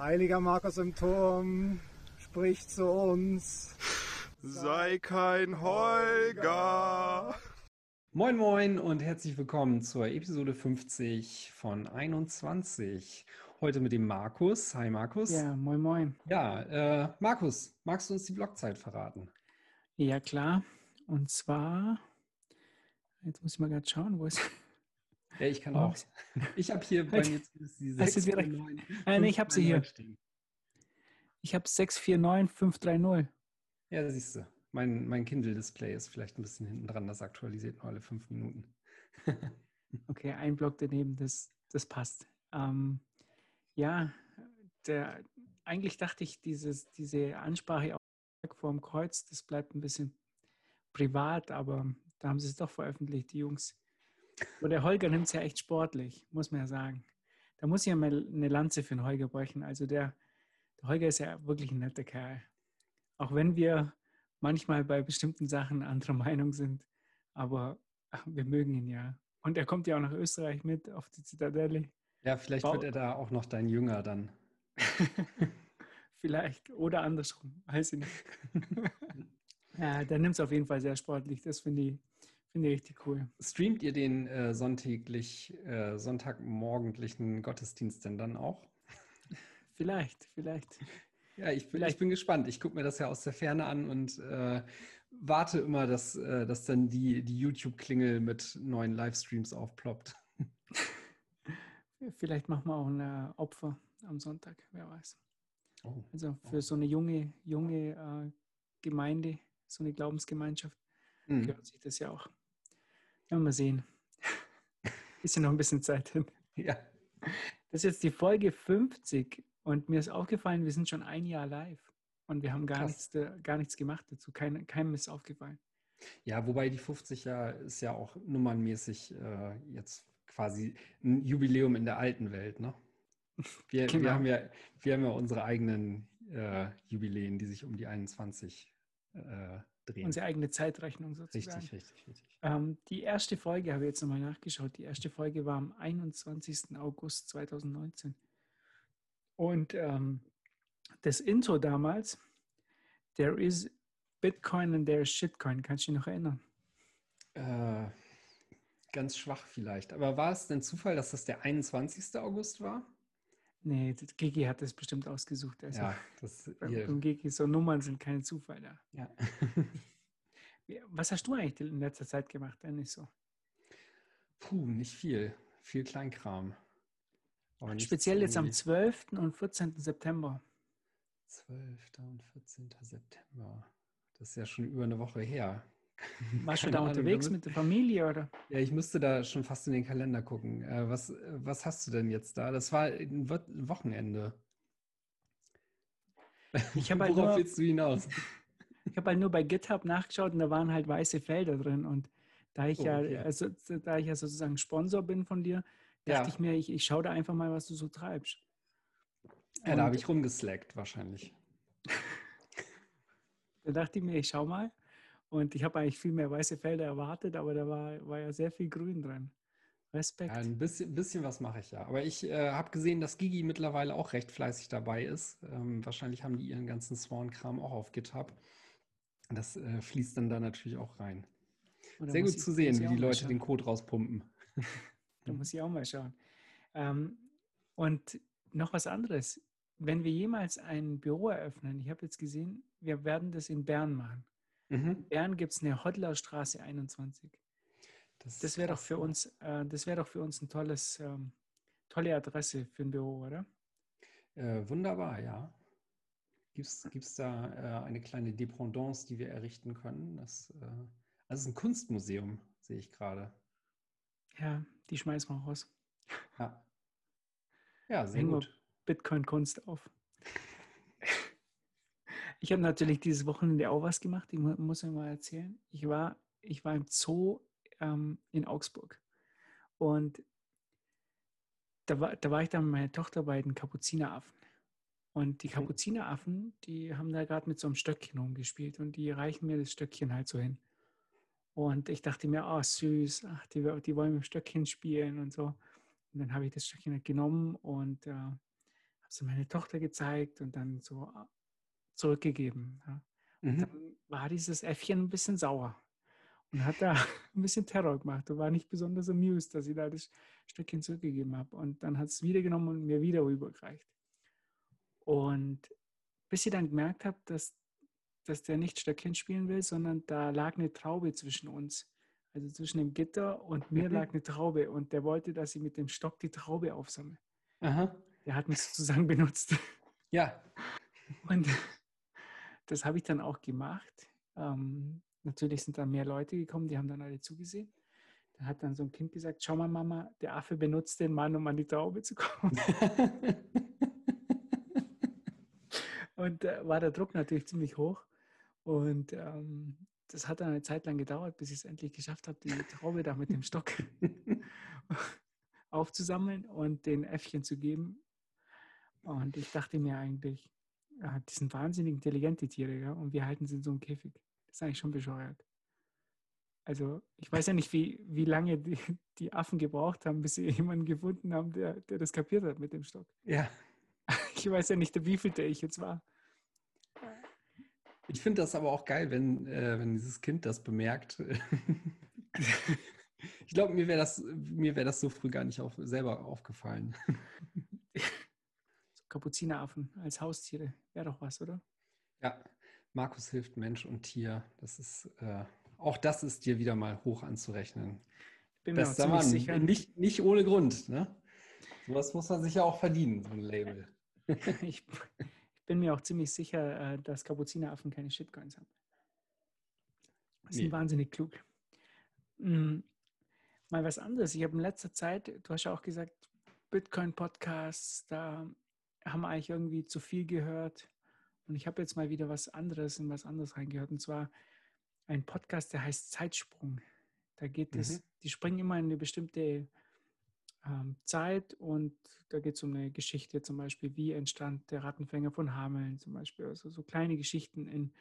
Heiliger Markus im Turm, sprich zu uns. Sei kein Holger. Moin Moin und herzlich willkommen zur Episode 50 von 21. Heute mit dem Markus. Hi Markus. Ja, moin Moin. Ja, äh, Markus, magst du uns die Blockzeit verraten? Ja, klar. Und zwar, jetzt muss ich mal gerade schauen, wo ist. Ja, ich kann auch. Ich habe hier bei mir die 6, 4, 9, äh, ich habe sie hier. Stehen. Ich habe 649530. Ja, siehst du. Mein, mein Kindle-Display ist vielleicht ein bisschen hinten dran, das aktualisiert nur alle fünf Minuten. okay, ein Block daneben, das, das passt. Ähm, ja, der, eigentlich dachte ich, dieses, diese Ansprache vor dem Kreuz, das bleibt ein bisschen privat, aber da haben sie es doch veröffentlicht, die Jungs. Aber der Holger nimmt es ja echt sportlich, muss man ja sagen. Da muss ich ja mal eine Lanze für den Holger brechen. Also der, der Holger ist ja wirklich ein netter Kerl. Auch wenn wir manchmal bei bestimmten Sachen anderer Meinung sind, aber ach, wir mögen ihn ja. Und er kommt ja auch nach Österreich mit auf die Zitadelle. Ja, vielleicht Bau wird er da auch noch dein Jünger dann. vielleicht. Oder andersrum. Weiß ich nicht. ja, der nimmt es auf jeden Fall sehr sportlich. Das finde ich, find ich richtig cool. Streamt ihr den äh, sonntäglich, äh, sonntagmorgendlichen Gottesdienst denn dann auch? Vielleicht, vielleicht. Ja, ich bin, ich bin gespannt. Ich gucke mir das ja aus der Ferne an und äh, warte immer, dass, äh, dass dann die, die YouTube-Klingel mit neuen Livestreams aufploppt. Vielleicht machen wir auch ein äh, Opfer am Sonntag, wer weiß. Oh. Also für oh. so eine junge, junge äh, Gemeinde, so eine Glaubensgemeinschaft, mhm. gehört sich das ja auch. Ja, mal sehen. ist ja noch ein bisschen Zeit hin. Ja. Das ist jetzt die Folge 50 und mir ist aufgefallen, wir sind schon ein Jahr live und wir haben gar, nichts, gar nichts gemacht dazu. Kein, keinem ist aufgefallen. Ja, wobei die 50 Jahre ist ja auch nummernmäßig äh, jetzt quasi ein Jubiläum in der alten Welt, ne? Wir, genau. wir, haben, ja, wir haben ja unsere eigenen äh, Jubiläen, die sich um die 21 äh, drehen. Unsere eigene Zeitrechnung sozusagen. Richtig, richtig, richtig. Ähm, die erste Folge, habe ich jetzt nochmal nachgeschaut, die erste Folge war am 21. August 2019. Und ähm, das Intro damals, There is Bitcoin and there is Shitcoin, kannst du dich noch erinnern? Äh, ganz schwach vielleicht. Aber war es denn Zufall, dass das der 21. August war? Nee, Gigi hat das bestimmt ausgesucht. Also ja, das beim Gigi so Nummern sind keine Zufälle. Ja. Was hast du eigentlich in letzter Zeit gemacht, Dennis? So? Puh, nicht viel. Viel Kleinkram. Speziell jetzt am 12. und 14. September. 12. und 14. September. Das ist ja schon über eine Woche her. Warst du da unterwegs mit der Familie oder? Ja, ich müsste da schon fast in den Kalender gucken. Äh, was, was hast du denn jetzt da? Das war ein Wochenende. Ich halt Worauf nur, willst du hinaus? Ich habe halt nur bei GitHub nachgeschaut und da waren halt weiße Felder drin. Und da ich oh, okay. ja, also, da ich ja sozusagen Sponsor bin von dir, dachte ja. ich mir, ich, ich schaue da einfach mal, was du so treibst. Ja, und da habe ich rumgeslackt wahrscheinlich. da dachte ich mir, ich schau mal. Und ich habe eigentlich viel mehr weiße Felder erwartet, aber da war, war ja sehr viel Grün drin. Respekt. Ja, ein bisschen, bisschen was mache ich ja. Aber ich äh, habe gesehen, dass Gigi mittlerweile auch recht fleißig dabei ist. Ähm, wahrscheinlich haben die ihren ganzen Swan-Kram auch auf GitHub. Das äh, fließt dann da natürlich auch rein. Sehr gut ich, zu sehen, wie die Leute den Code rauspumpen. Da muss ich auch mal schauen. Ähm, und noch was anderes. Wenn wir jemals ein Büro eröffnen, ich habe jetzt gesehen, wir werden das in Bern machen. Mhm. In Bern gibt es eine Hodlerstraße 21. Das, das wäre doch für uns, äh, das wäre doch für uns ein tolles, ähm, tolle Adresse für ein Büro, oder? Äh, wunderbar, ja. Gibt es da äh, eine kleine Dependance, die wir errichten können? Das, äh, also es ist ein Kunstmuseum, sehe ich gerade. Ja, die schmeißen wir raus. Ja, ja sehr Hängen gut. Bitcoin-Kunst auf. ich habe natürlich dieses Wochenende auch was gemacht. Ich muss euch mal erzählen. Ich war, ich war im Zoo ähm, in Augsburg. Und da war, da war ich dann mit meiner Tochter bei den Kapuzineraffen. Und die Kapuzineraffen, die haben da gerade mit so einem Stöckchen rumgespielt und die reichen mir das Stöckchen halt so hin. Und ich dachte mir, oh süß, ach, die, die wollen mit dem Stöckchen spielen und so. Und dann habe ich das Stöckchen halt genommen und äh, habe sie meine Tochter gezeigt und dann so zurückgegeben. Ja. Mhm. Dann war dieses Äffchen ein bisschen sauer und hat da ein bisschen Terror gemacht und war nicht besonders amused, dass ich da das Stückchen zurückgegeben habe. Und dann hat es wieder genommen und mir wieder rübergereicht. Und bis ich dann gemerkt habe, dass, dass der nicht Stöckchen spielen will, sondern da lag eine Traube zwischen uns. Also zwischen dem Gitter und mir mhm. lag eine Traube und der wollte, dass ich mit dem Stock die Traube aufsammle. Aha. Der hat mich sozusagen benutzt. Ja. Und das habe ich dann auch gemacht. Ähm, natürlich sind dann mehr Leute gekommen, die haben dann alle zugesehen. Da hat dann so ein Kind gesagt, schau mal Mama, der Affe benutzt den Mann, um an die Traube zu kommen. und äh, war der Druck natürlich ziemlich hoch. Und ähm, das hat dann eine Zeit lang gedauert, bis ich es endlich geschafft habe, die Traube da mit dem Stock aufzusammeln und den Äffchen zu geben. Und ich dachte mir eigentlich, ja, die sind wahnsinnig intelligente Tiere, ja, und wir halten sie in so einem Käfig. Das ist eigentlich schon bescheuert. Also ich weiß ja nicht, wie, wie lange die, die Affen gebraucht haben, bis sie jemanden gefunden haben, der, der das kapiert hat mit dem Stock. Ja. Ich weiß ja nicht, wie viel der ich jetzt war. Ich finde das aber auch geil, wenn, äh, wenn dieses Kind das bemerkt. ich glaube, mir wäre das, wär das so früh gar nicht auf, selber aufgefallen. Kapuzineraffen als Haustiere wäre doch was, oder? Ja, Markus hilft Mensch und Tier. Das ist, äh, auch das ist dir wieder mal hoch anzurechnen. Ich bin mir Bester Mann. sicher. Nicht, nicht ohne Grund. Ne? Sowas muss man sich ja auch verdienen, so ein Label. ich, ich bin mir auch ziemlich sicher, äh, dass Kapuzineraffen keine Shitcoins haben. Die sind nee. wahnsinnig klug. Hm, mal was anderes. Ich habe in letzter Zeit, du hast ja auch gesagt, Bitcoin-Podcasts, da haben eigentlich irgendwie zu viel gehört. Und ich habe jetzt mal wieder was anderes in was anderes reingehört. Und zwar ein Podcast, der heißt Zeitsprung. Da geht es, mhm. die springen immer in eine bestimmte ähm, Zeit und da geht es um eine Geschichte, zum Beispiel, wie entstand der Rattenfänger von Hameln, zum Beispiel. Also so kleine Geschichten in,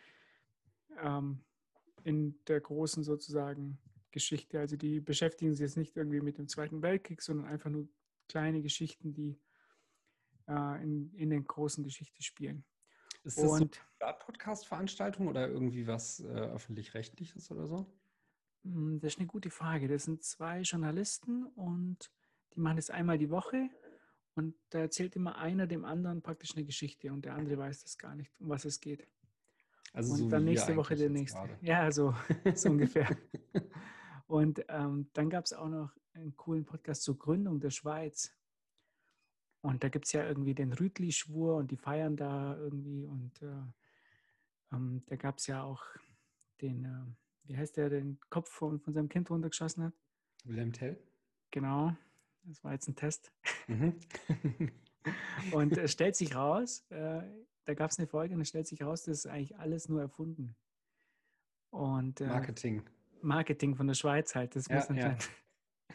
ähm, in der großen sozusagen Geschichte. Also die beschäftigen sich jetzt nicht irgendwie mit dem Zweiten Weltkrieg, sondern einfach nur kleine Geschichten, die äh, in, in der großen Geschichte spielen. Ist das und, so eine Podcast-Veranstaltung oder irgendwie was äh, öffentlich-rechtliches oder so? Hm, das ist eine gute Frage. Das sind zwei Journalisten und die machen das einmal die Woche und da erzählt immer einer dem anderen praktisch eine Geschichte und der andere weiß das gar nicht, um was es geht. Also und so dann nächste Woche der nächste. Gerade. Ja, so, so ungefähr. Und ähm, dann gab es auch noch einen coolen Podcast zur Gründung der Schweiz. Und da gibt es ja irgendwie den Rütli-Schwur und die feiern da irgendwie. Und äh, ähm, da gab es ja auch den, äh, wie heißt der, den Kopf von, von seinem Kind runtergeschossen hat. Wilhelm Tell. Genau, das war jetzt ein Test. Mhm. und es stellt sich raus, äh, da gab es eine Folge und es stellt sich raus, das ist eigentlich alles nur erfunden. Und, äh, Marketing. Marketing von der Schweiz halt. Das ja, muss anscheinend.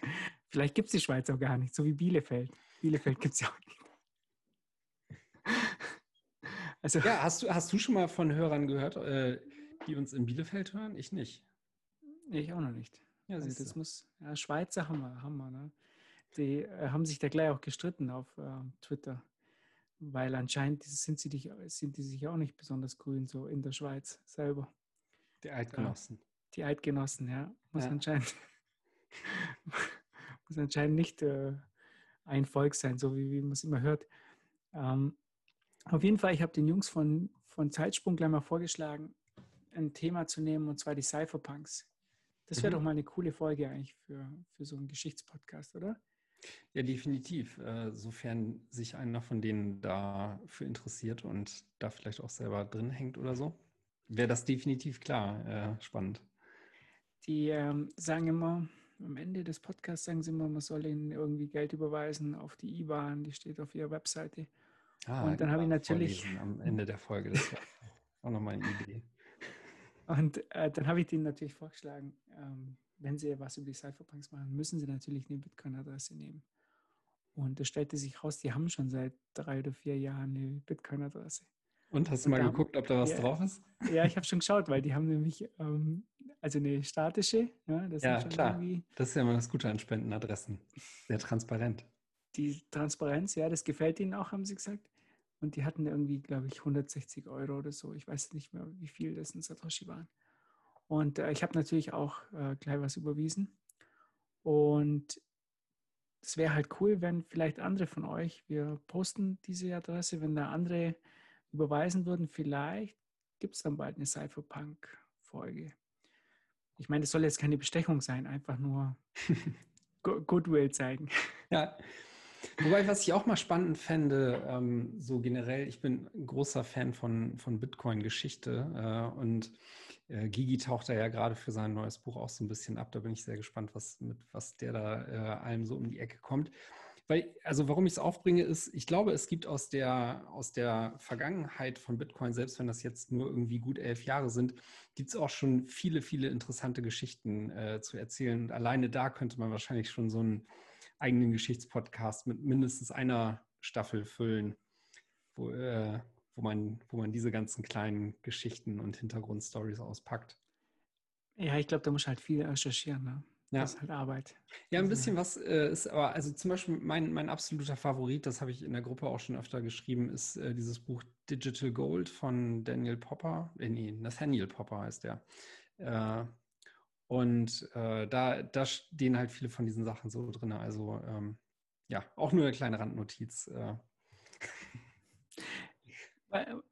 Ja. Vielleicht gibt es die Schweiz auch gar nicht, so wie Bielefeld. Bielefeld gibt es ja auch nicht. Also, ja, hast du, hast du schon mal von Hörern gehört, äh, die uns in Bielefeld hören? Ich nicht. Ich auch noch nicht. Ja, also das muss, ja, Schweizer haben wir, haben wir, ne? Die äh, haben sich da gleich auch gestritten auf äh, Twitter, weil anscheinend sind sie, dich, sind die sich auch nicht besonders grün, so in der Schweiz selber. Die Eidgenossen. die Eidgenossen, ja. Muss ja. anscheinend muss anscheinend nicht äh, ein Volk sein, so wie, wie man es immer hört. Ähm, auf jeden Fall, ich habe den Jungs von, von Zeitsprung gleich mal vorgeschlagen, ein Thema zu nehmen, und zwar die Cypherpunks. Das wäre mhm. doch mal eine coole Folge eigentlich für, für so einen Geschichtspodcast, oder? Ja, definitiv. Äh, sofern sich einer von denen dafür interessiert und da vielleicht auch selber drin hängt oder so, wäre das definitiv klar. Äh, spannend. Die ähm, sagen immer, am Ende des Podcasts sagen sie immer, man soll ihnen irgendwie Geld überweisen auf die IBAN, die steht auf ihrer Webseite. Ah, und dann habe ich natürlich. Am Ende der Folge, das war auch nochmal eine Idee. Und äh, dann habe ich denen natürlich vorgeschlagen, ähm, wenn sie was über die Cypherpunks machen, müssen sie natürlich eine Bitcoin-Adresse nehmen. Und es stellte sich raus, die haben schon seit drei oder vier Jahren eine Bitcoin-Adresse. Und hast du mal geguckt, ob da was ja, drauf ist? Ja, ich habe schon geschaut, weil die haben nämlich ähm, also eine statische. Ja, ja klar. Das ist ja immer das Gute an Spendenadressen. Sehr transparent. Die Transparenz, ja, das gefällt ihnen auch, haben sie gesagt. Und die hatten irgendwie, glaube ich, 160 Euro oder so. Ich weiß nicht mehr, wie viel das in Satoshi waren. Und äh, ich habe natürlich auch äh, gleich was überwiesen. Und es wäre halt cool, wenn vielleicht andere von euch, wir posten diese Adresse, wenn da andere überweisen würden, vielleicht gibt es dann bald eine Cypherpunk-Folge. Ich meine, das soll jetzt keine Bestechung sein, einfach nur Goodwill zeigen. Ja. Wobei, was ich auch mal spannend fände, ähm, so generell, ich bin ein großer Fan von, von Bitcoin-Geschichte äh, und äh, Gigi taucht da ja gerade für sein neues Buch auch so ein bisschen ab. Da bin ich sehr gespannt, was, mit was der da äh, allem so um die Ecke kommt. Weil, also warum ich es aufbringe, ist, ich glaube, es gibt aus der, aus der Vergangenheit von Bitcoin, selbst wenn das jetzt nur irgendwie gut elf Jahre sind, gibt es auch schon viele, viele interessante Geschichten äh, zu erzählen. Und alleine da könnte man wahrscheinlich schon so einen eigenen Geschichtspodcast mit mindestens einer Staffel füllen, wo, äh, wo, man, wo man diese ganzen kleinen Geschichten und Hintergrundstories auspackt. Ja, ich glaube, da muss halt viel recherchieren. Ne? Ja. Das ist halt Arbeit. Ja, ein also bisschen was äh, ist aber, also zum Beispiel mein, mein absoluter Favorit, das habe ich in der Gruppe auch schon öfter geschrieben, ist äh, dieses Buch Digital Gold von Daniel Popper. Äh, nee, Nathaniel Popper heißt der. Äh, und äh, da, da stehen halt viele von diesen Sachen so drin. Also ähm, ja, auch nur eine kleine Randnotiz. Äh.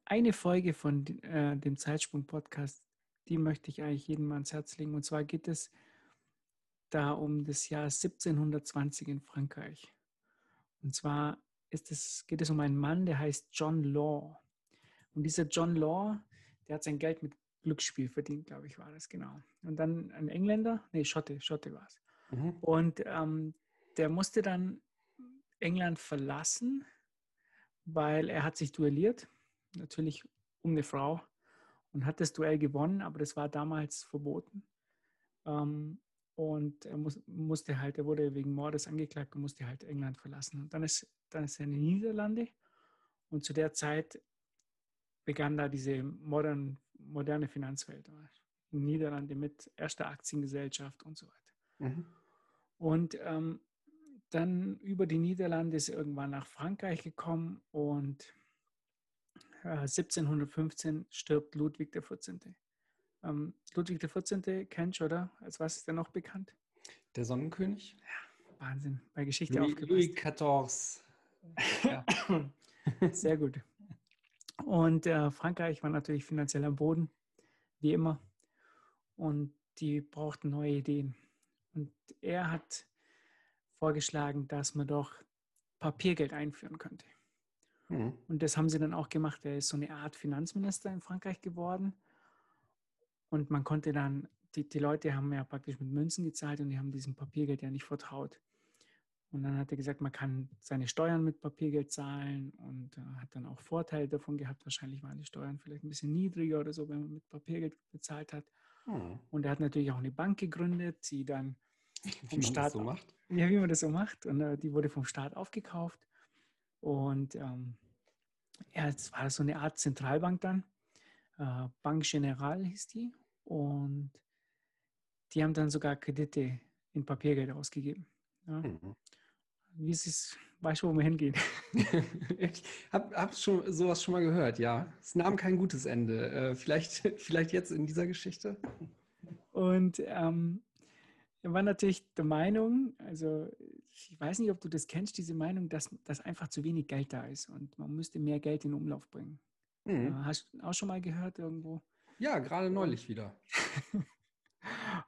Eine Folge von dem Zeitsprung-Podcast, die möchte ich eigentlich jedem ans Herz legen. Und zwar geht es da um das Jahr 1720 in Frankreich. Und zwar es, geht es um einen Mann, der heißt John Law. Und dieser John Law, der hat sein Geld mit Glücksspiel verdient, glaube ich, war das genau. Und dann ein Engländer, nee, Schotte, Schotte war es. Mhm. Und ähm, der musste dann England verlassen, weil er hat sich duelliert, natürlich um eine Frau und hat das Duell gewonnen, aber das war damals verboten. Ähm, und er muss, musste halt, er wurde wegen Mordes angeklagt und musste halt England verlassen. Und dann ist, dann ist er in die Niederlande. Und zu der Zeit begann da diese modern, moderne Finanzwelt. Niederlande mit erster Aktiengesellschaft und so weiter. Mhm. Und ähm, dann über die Niederlande ist er irgendwann nach Frankreich gekommen und äh, 1715 stirbt Ludwig XIV. Ähm, Ludwig XIV kennst du, oder? Als was ist der noch bekannt? Der Sonnenkönig? Ja, Wahnsinn. Bei Geschichte Louis, aufgepasst. Louis XIV. Ja. Sehr gut. Und äh, Frankreich war natürlich finanziell am Boden, wie immer. Und die brauchten neue Ideen. Und er hat vorgeschlagen, dass man doch Papiergeld einführen könnte. Mhm. Und das haben sie dann auch gemacht. Er ist so eine Art Finanzminister in Frankreich geworden. Und man konnte dann, die, die Leute haben ja praktisch mit Münzen gezahlt und die haben diesem Papiergeld ja nicht vertraut. Und dann hat er gesagt, man kann seine Steuern mit Papiergeld zahlen und äh, hat dann auch Vorteile davon gehabt. Wahrscheinlich waren die Steuern vielleicht ein bisschen niedriger oder so, wenn man mit Papiergeld bezahlt hat. Hm. Und er hat natürlich auch eine Bank gegründet, die dann vom wie Staat. so macht. Ja, wie man das so macht. Und äh, die wurde vom Staat aufgekauft. Und ähm, ja, es war so eine Art Zentralbank dann. Äh, Bank General hieß die. Und die haben dann sogar Kredite in Papiergeld ausgegeben. Ja. Mhm. Wie ist es, weißt du, wo wir hingehen? ich habe hab schon sowas schon mal gehört, ja. Es nahm kein gutes Ende. Äh, vielleicht, vielleicht jetzt in dieser Geschichte. Und ähm, er war natürlich der Meinung, also ich weiß nicht, ob du das kennst, diese Meinung, dass, dass einfach zu wenig Geld da ist und man müsste mehr Geld in Umlauf bringen. Mhm. Äh, hast du auch schon mal gehört irgendwo? Ja, gerade neulich wieder.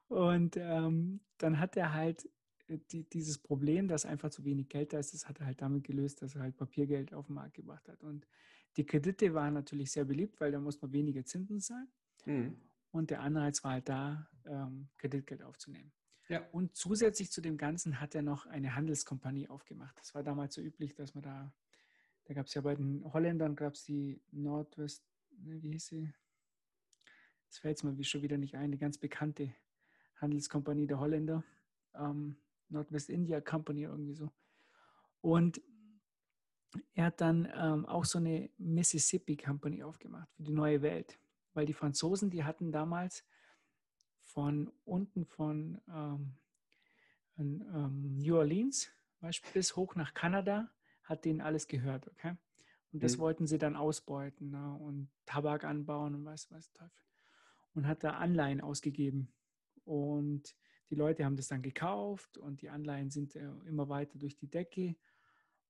und ähm, dann hat er halt äh, die, dieses Problem, dass einfach zu wenig Geld da ist, das hat er halt damit gelöst, dass er halt Papiergeld auf den Markt gebracht hat. Und die Kredite waren natürlich sehr beliebt, weil da muss man weniger Zinsen zahlen. Mhm. Und der Anreiz war halt da, ähm, Kreditgeld aufzunehmen. Ja. Und zusätzlich zu dem Ganzen hat er noch eine Handelskompanie aufgemacht. Das war damals so üblich, dass man da, da gab es ja bei den Holländern, gab es die Nordwest, ne, wie hieß sie? Das fällt mir schon wieder nicht ein, die ganz bekannte Handelskompanie der Holländer. Ähm, Northwest India Company irgendwie so. Und er hat dann ähm, auch so eine Mississippi Company aufgemacht für die neue Welt, weil die Franzosen, die hatten damals von unten von ähm, ähm, New Orleans bis hoch nach Kanada, hat denen alles gehört, okay? Und das mhm. wollten sie dann ausbeuten ne? und Tabak anbauen und was weiß Teufel. Und hat da Anleihen ausgegeben. Und die Leute haben das dann gekauft und die Anleihen sind äh, immer weiter durch die Decke.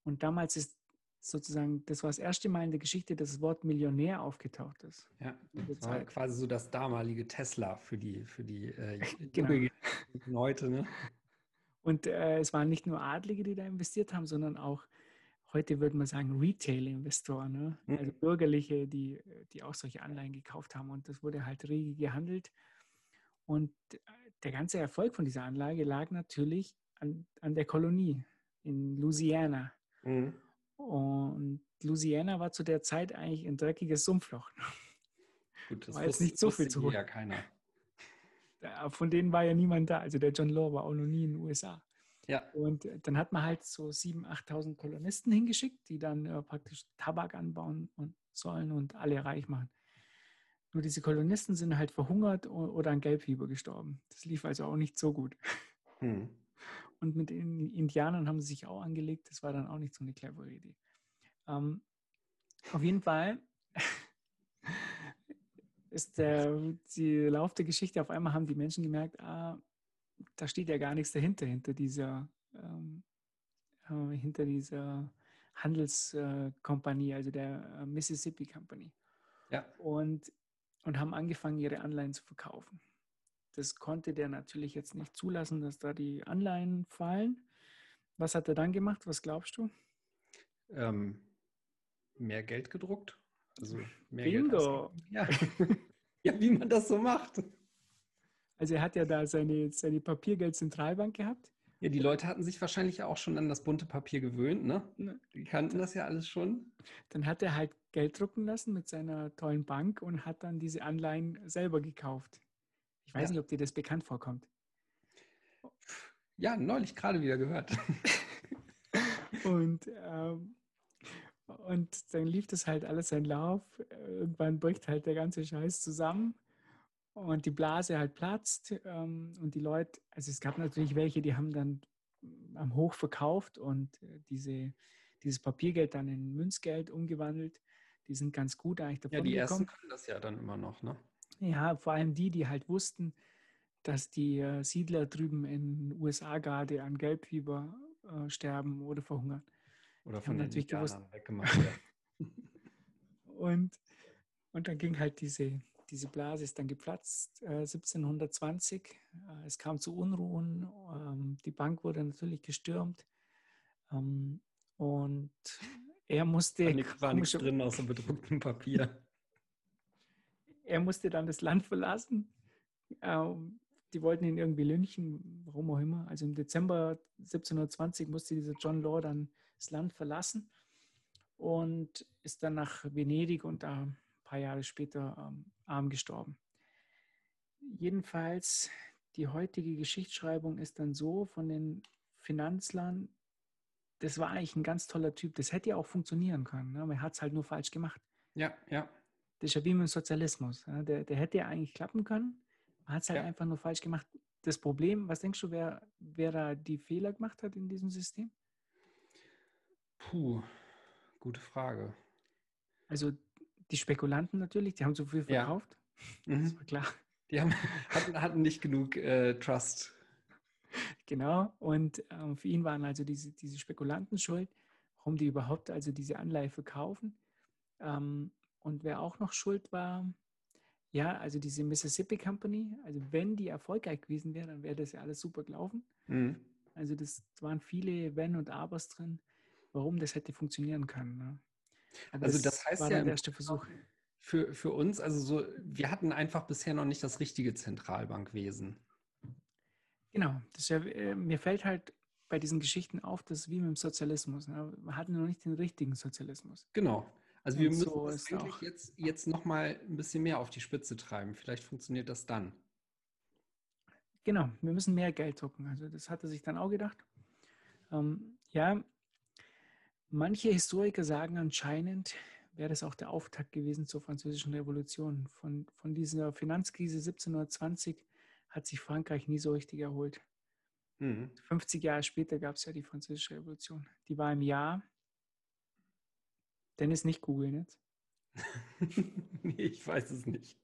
Und damals ist sozusagen, das war das erste Mal in der Geschichte, dass das Wort Millionär aufgetaucht ist. Ja, das war quasi so das damalige Tesla für die, für die äh, genau. heute. Ne? Und äh, es waren nicht nur Adlige, die da investiert haben, sondern auch, heute würde man sagen, Retail-Investoren, ne? mhm. also Bürgerliche, die, die auch solche Anleihen gekauft haben. Und das wurde halt rege gehandelt. Und der ganze Erfolg von dieser Anlage lag natürlich an, an der Kolonie in Louisiana. Mhm. Und Louisiana war zu der Zeit eigentlich ein dreckiges Sumpfloch. Gut, das war jetzt nicht so viel zu holen. Ja, keiner. Von denen war ja niemand da. Also der John Law war auch noch nie in den USA. Ja. Und dann hat man halt so 7.000, 8.000 Kolonisten hingeschickt, die dann äh, praktisch Tabak anbauen und sollen und alle reich machen. Nur diese Kolonisten sind halt verhungert oder an Gelbfieber gestorben. Das lief also auch nicht so gut. Hm. Und mit den Indianern haben sie sich auch angelegt. Das war dann auch nicht so eine clevere Idee. Ähm, auf jeden Fall ist der die Lauf der Geschichte, auf einmal haben die Menschen gemerkt, ah, da steht ja gar nichts dahinter, hinter dieser, ähm, äh, hinter dieser Handelskompanie, also der äh, Mississippi Company. Ja. Und, und haben angefangen, ihre Anleihen zu verkaufen. Das konnte der natürlich jetzt nicht zulassen, dass da die Anleihen fallen. Was hat er dann gemacht? Was glaubst du? Ähm, mehr Geld gedruckt. Also mehr Bingo! Geld ja. ja, wie man das so macht. Also er hat ja da seine, seine Papiergeldzentralbank gehabt. Ja, die Leute hatten sich wahrscheinlich auch schon an das bunte Papier gewöhnt, ne? Die kannten das ja alles schon. Dann hat er halt Geld drucken lassen mit seiner tollen Bank und hat dann diese Anleihen selber gekauft. Ich weiß ja. nicht, ob dir das bekannt vorkommt. Ja, neulich gerade wieder gehört. und, ähm, und dann lief das halt alles seinen Lauf. Irgendwann bricht halt der ganze Scheiß zusammen und die Blase halt platzt. Ähm, und die Leute, also es gab natürlich welche, die haben dann am Hoch verkauft und äh, diese, dieses Papiergeld dann in Münzgeld umgewandelt. Die sind ganz gut eigentlich davon Ja, die gekommen. ersten können das ja dann immer noch, ne? Ja, vor allem die, die halt wussten, dass die äh, Siedler drüben in den USA gerade an Gelbfieber äh, sterben oder verhungern. Oder von den natürlich gewusst. weggemacht ja. und, und dann ging halt diese, diese Blase ist dann geplatzt äh, 1720. Äh, es kam zu Unruhen. Ähm, die Bank wurde natürlich gestürmt. Ähm, und er musste. War nichts drin außer bedrucktem Papier er musste dann das Land verlassen. Ähm, die wollten ihn irgendwie lynchen, warum auch immer. Also im Dezember 1720 musste dieser John Law dann das Land verlassen und ist dann nach Venedig und da ein paar Jahre später ähm, arm gestorben. Jedenfalls, die heutige Geschichtsschreibung ist dann so von den Finanzlern, das war eigentlich ein ganz toller Typ. Das hätte ja auch funktionieren können. Ne? Man hat es halt nur falsch gemacht. Ja, ja. Das ist ja wie mit dem Sozialismus. Ja? Der, der hätte ja eigentlich klappen können, man hat es halt ja. einfach nur falsch gemacht. Das Problem, was denkst du, wer, wer da die Fehler gemacht hat in diesem System? Puh, gute Frage. Also die Spekulanten natürlich, die haben zu viel verkauft. Ja. Mhm. Das war klar. Die haben, hatten, hatten nicht genug äh, Trust. Genau, und ähm, für ihn waren also diese, diese Spekulanten schuld, warum die überhaupt also diese Anleihe verkaufen. Ähm, und wer auch noch schuld war, ja, also diese Mississippi Company, also wenn die erfolgreich gewesen wäre, dann wäre das ja alles super gelaufen. Mhm. Also das waren viele Wenn und Abers drin, warum das hätte funktionieren können. Ne? Also das, das heißt ja der erste Versuch. Für, für uns, also so, wir hatten einfach bisher noch nicht das richtige Zentralbankwesen. Genau, das ja, äh, mir fällt halt bei diesen Geschichten auf, dass wie mit dem Sozialismus. Ne? Wir hatten noch nicht den richtigen Sozialismus. Genau. Also wir müssen so das eigentlich jetzt, jetzt nochmal ein bisschen mehr auf die Spitze treiben. Vielleicht funktioniert das dann. Genau, wir müssen mehr Geld drucken. Also das hat er sich dann auch gedacht. Ähm, ja, manche Historiker sagen anscheinend, wäre das auch der Auftakt gewesen zur Französischen Revolution. Von, von dieser Finanzkrise 1720 hat sich Frankreich nie so richtig erholt. Mhm. 50 Jahre später gab es ja die Französische Revolution. Die war im Jahr Dennis, nicht googeln jetzt. nee, ich weiß es nicht.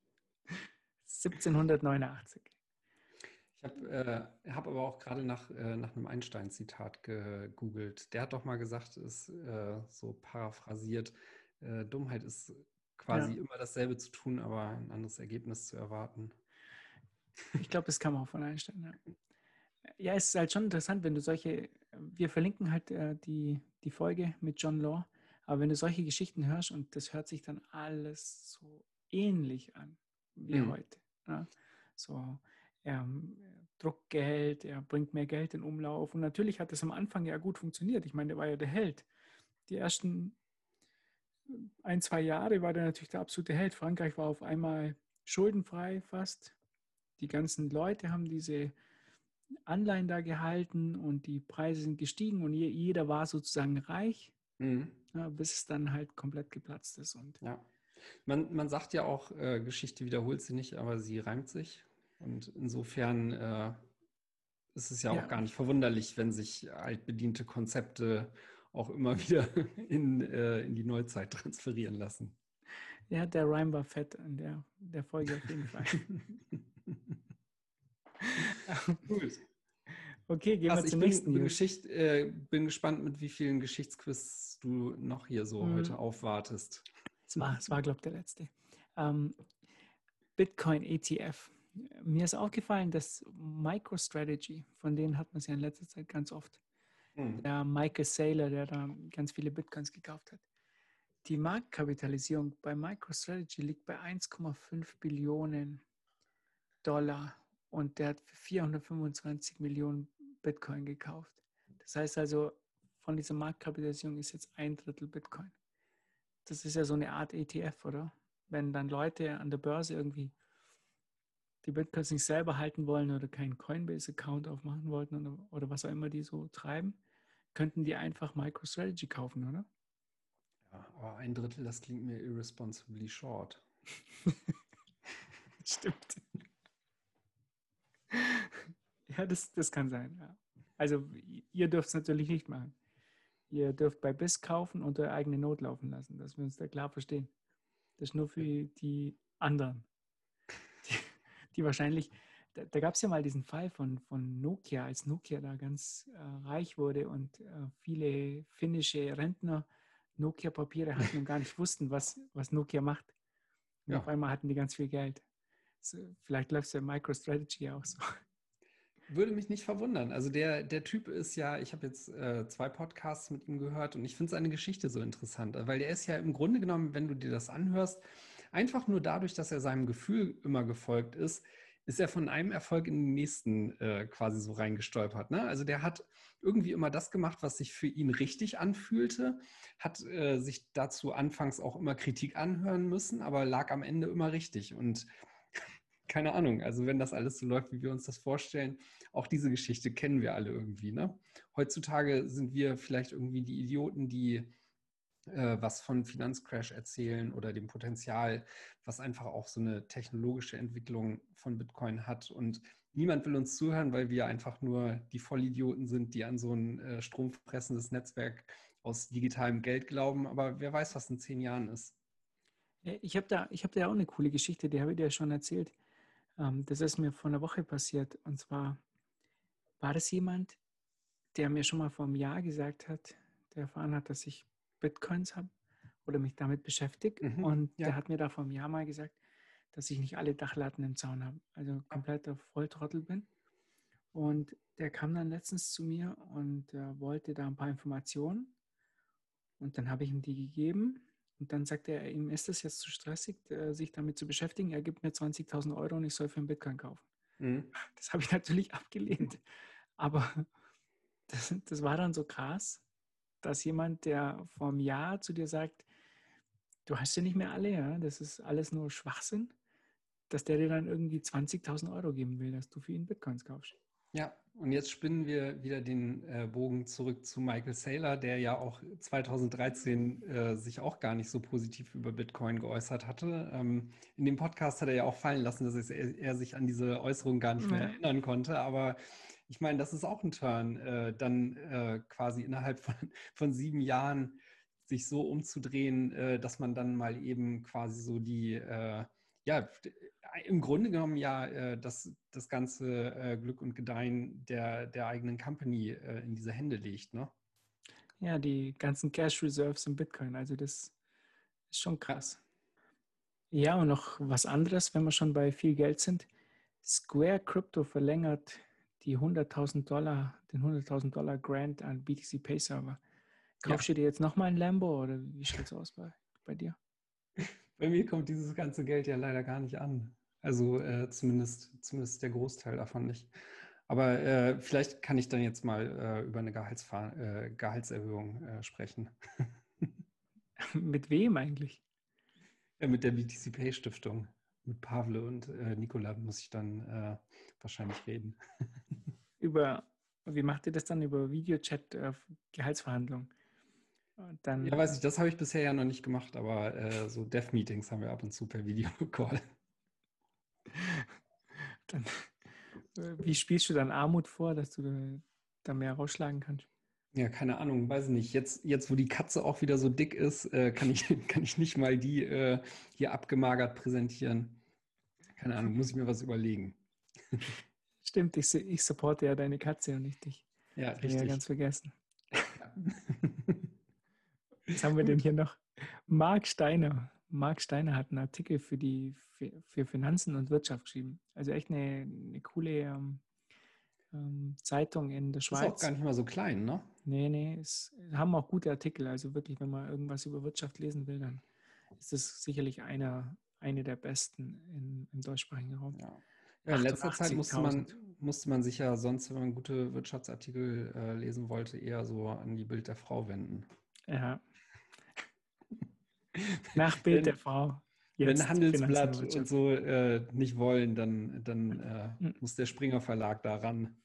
1789. Ich habe äh, hab aber auch gerade nach, äh, nach einem Einstein-Zitat gegoogelt. Der hat doch mal gesagt, ist äh, so paraphrasiert, äh, Dummheit ist quasi ja. immer dasselbe zu tun, aber ein anderes Ergebnis zu erwarten. Ich glaube, das kann man auch von Einstein. Ja. ja, es ist halt schon interessant, wenn du solche, wir verlinken halt äh, die, die Folge mit John Law, aber wenn du solche Geschichten hörst und das hört sich dann alles so ähnlich an wie mhm. heute. Ja? So, er druckt Geld, er bringt mehr Geld in Umlauf. Und natürlich hat das am Anfang ja gut funktioniert. Ich meine, der war ja der Held. Die ersten ein, zwei Jahre war der natürlich der absolute Held. Frankreich war auf einmal schuldenfrei fast. Die ganzen Leute haben diese Anleihen da gehalten und die Preise sind gestiegen und jeder war sozusagen reich, mhm. ja, bis es dann halt komplett geplatzt ist. Und ja. Man, man sagt ja auch, äh, Geschichte wiederholt sie nicht, aber sie reimt sich. Und insofern äh, ist es ja, ja auch gar nicht verwunderlich, wenn sich altbediente Konzepte auch immer wieder in, äh, in die Neuzeit transferieren lassen. Ja, der Rhyme war fett in der, der Folge auf jeden Fall. Gut. Okay, gehen wir zum nächsten. Bin, Geschicht, äh, bin gespannt, mit wie vielen Geschichtsquiz du noch hier so mhm. heute aufwartest. Es war, es war glaube ich, der letzte. Ähm, Bitcoin ETF. Mir ist aufgefallen, dass MicroStrategy, von denen hat man es ja in letzter Zeit ganz oft, Mhm. Der Michael Saylor, der da ganz viele Bitcoins gekauft hat. Die Marktkapitalisierung bei MicroStrategy liegt bei 1,5 Billionen Dollar und der hat für 425 Millionen Bitcoin gekauft. Das heißt also, von dieser Marktkapitalisierung ist jetzt ein Drittel Bitcoin. Das ist ja so eine Art ETF, oder? Wenn dann Leute an der Börse irgendwie die Bitcoins nicht selber halten wollen oder keinen Coinbase-Account aufmachen wollten oder, oder was auch immer die so treiben, könnten die einfach MicroStrategy kaufen, oder? Ja, aber ein Drittel, das klingt mir irresponsibly short. Stimmt. ja, das, das kann sein, ja. Also ihr dürft es natürlich nicht machen. Ihr dürft bei BIS kaufen und eure eigene Not laufen lassen, dass wir uns da klar verstehen. Das ist nur für die anderen die wahrscheinlich, da, da gab es ja mal diesen Fall von, von Nokia, als Nokia da ganz äh, reich wurde und äh, viele finnische Rentner Nokia-Papiere hatten und gar nicht wussten, was, was Nokia macht. Und ja. auf einmal hatten die ganz viel Geld. So, vielleicht läuft es ja MicroStrategy auch so. Würde mich nicht verwundern. Also der, der Typ ist ja, ich habe jetzt äh, zwei Podcasts mit ihm gehört und ich finde seine Geschichte so interessant, weil der ist ja im Grunde genommen, wenn du dir das anhörst, Einfach nur dadurch, dass er seinem Gefühl immer gefolgt ist, ist er von einem Erfolg in den nächsten äh, quasi so reingestolpert. Ne? Also der hat irgendwie immer das gemacht, was sich für ihn richtig anfühlte, hat äh, sich dazu anfangs auch immer Kritik anhören müssen, aber lag am Ende immer richtig. Und keine Ahnung, also wenn das alles so läuft, wie wir uns das vorstellen, auch diese Geschichte kennen wir alle irgendwie. Ne? Heutzutage sind wir vielleicht irgendwie die Idioten, die was von Finanzcrash erzählen oder dem Potenzial, was einfach auch so eine technologische Entwicklung von Bitcoin hat. Und niemand will uns zuhören, weil wir einfach nur die Vollidioten sind, die an so ein äh, stromfressendes Netzwerk aus digitalem Geld glauben. Aber wer weiß, was in zehn Jahren ist. Ich habe da, hab da auch eine coole Geschichte, die habe ich dir schon erzählt. Ähm, das ist mir vor einer Woche passiert. Und zwar war das jemand, der mir schon mal vor einem Jahr gesagt hat, der erfahren hat, dass ich Bitcoins habe oder mich damit beschäftige. Mhm, und ja. der hat mir da vor einem Jahr mal gesagt, dass ich nicht alle Dachlatten im Zaun habe, also kompletter Volltrottel bin. Und der kam dann letztens zu mir und äh, wollte da ein paar Informationen. Und dann habe ich ihm die gegeben. Und dann sagte er, ihm ist es jetzt zu stressig, äh, sich damit zu beschäftigen. Er gibt mir 20.000 Euro und ich soll für einen Bitcoin kaufen. Mhm. Das habe ich natürlich abgelehnt. Aber das, das war dann so krass, dass jemand, der vor einem Jahr zu dir sagt, du hast ja nicht mehr alle, ja, das ist alles nur Schwachsinn, dass der dir dann irgendwie 20.000 Euro geben will, dass du für ihn Bitcoins kaufst. Ja, und jetzt spinnen wir wieder den äh, Bogen zurück zu Michael Saylor, der ja auch 2013 äh, sich auch gar nicht so positiv über Bitcoin geäußert hatte. Ähm, in dem Podcast hat er ja auch fallen lassen, dass er, er sich an diese Äußerung gar nicht mehr erinnern konnte. Aber ich meine, das ist auch ein Turn, äh, dann äh, quasi innerhalb von, von sieben Jahren sich so umzudrehen, äh, dass man dann mal eben quasi so die, äh, ja, im Grunde genommen ja äh, das, das ganze äh, Glück und Gedeihen der, der eigenen Company in diese Hände legt, ne? Ja, die ganzen Cash Reserves im Bitcoin, also das ist schon krass. Ja, und noch was anderes, wenn wir schon bei viel Geld sind. Square Crypto verlängert die 100.000 Dollar, den 100.000 Dollar Grant an BTC Pay Server. Kaufst ja. du dir jetzt nochmal ein Lambo oder wie schaut es aus bei, bei dir? Bei mir kommt dieses ganze Geld ja leider gar nicht an. Also äh, zumindest, zumindest der Großteil davon nicht. Aber äh, vielleicht kann ich dann jetzt mal äh, über eine Gehaltsver äh, Gehaltserhöhung äh, sprechen. Mit wem eigentlich? Ja, mit der BTC Pay Stiftung. Mit Pavle und äh, Nikola muss ich dann wahrscheinlich reden. Über, wie macht ihr das dann über Videochat Gehaltsverhandlungen? Dann, ja, weiß ich, das habe ich bisher ja noch nicht gemacht, aber äh, so Dev-Meetings haben wir ab und zu per Videocall. Dann, äh, wie spielst du dann Armut vor, dass du da mehr rausschlagen kannst? Ja, keine Ahnung, weiß nicht. Jetzt, jetzt wo die Katze auch wieder so dick ist, äh, kann, ich, kann ich nicht mal die äh, hier abgemagert präsentieren. Keine Ahnung, muss ich mir was überlegen. Stimmt, ich, ich supporte ja deine Katze und nicht dich. Ja, das richtig. Ich ja ganz vergessen. Ja. Was haben wir denn hier noch? Marc Steiner. Marc Steiner hat einen Artikel für die für, für Finanzen und Wirtschaft geschrieben. Also echt eine, eine coole ähm, ähm, Zeitung in der Schweiz. Ist auch gar nicht mal so klein, ne? Nee, nee, es haben auch gute Artikel. Also wirklich, wenn man irgendwas über Wirtschaft lesen will, dann ist das sicherlich einer, eine der besten in, im deutschsprachigen Raum. Ja. Ja, in letzter Zeit musste man, musste man sich ja sonst, wenn man gute Wirtschaftsartikel äh, lesen wollte, eher so an die Bild der Frau wenden. Ja, nach Bild wenn, der Frau. Wenn Handelsblatt und so äh, nicht wollen, dann, dann äh, hm. muss der Springer Verlag da ran.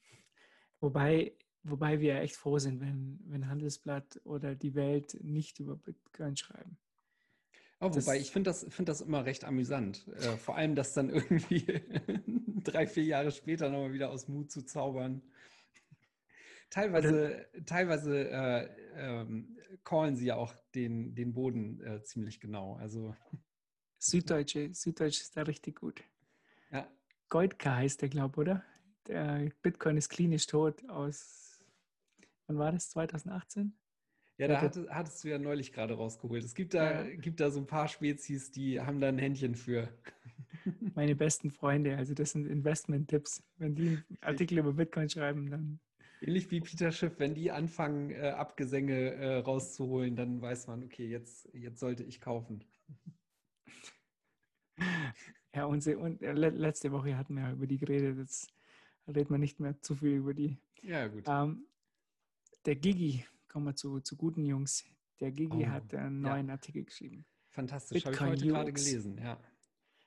Wobei, wobei wir echt froh sind, wenn, wenn Handelsblatt oder die Welt nicht über Bitcoin schreiben. Oh, wobei, das, ich finde das, find das immer recht amüsant. Äh, vor allem, das dann irgendwie drei, vier Jahre später nochmal wieder aus Mut zu zaubern. Teilweise, teilweise äh, ähm, callen sie ja auch den, den Boden äh, ziemlich genau. Also Süddeutsche, Süddeutsche ist da richtig gut. Ja. Goldka heißt der, glaube ich, oder? Der Bitcoin ist klinisch tot aus, wann war das, 2018? Ja, da hattest, hattest du ja neulich gerade rausgeholt. Es gibt da, ja. gibt da so ein paar Spezies, die haben da ein Händchen für. Meine besten Freunde, also das sind Investment-Tipps. Wenn die Artikel über Bitcoin schreiben, dann Ähnlich wie Peter Schiff, wenn die anfangen, äh, Abgesänge äh, rauszuholen, dann weiß man, okay, jetzt, jetzt sollte ich kaufen. Ja, und, sie, und äh, letzte Woche hatten wir über die geredet, jetzt redet man nicht mehr zu viel über die. Ja, gut. Ähm, der Gigi, kommen wir zu, zu guten Jungs. Der Gigi oh, hat einen neuen ja. Artikel geschrieben. Fantastisch, habe ich heute UX. gerade gelesen, ja.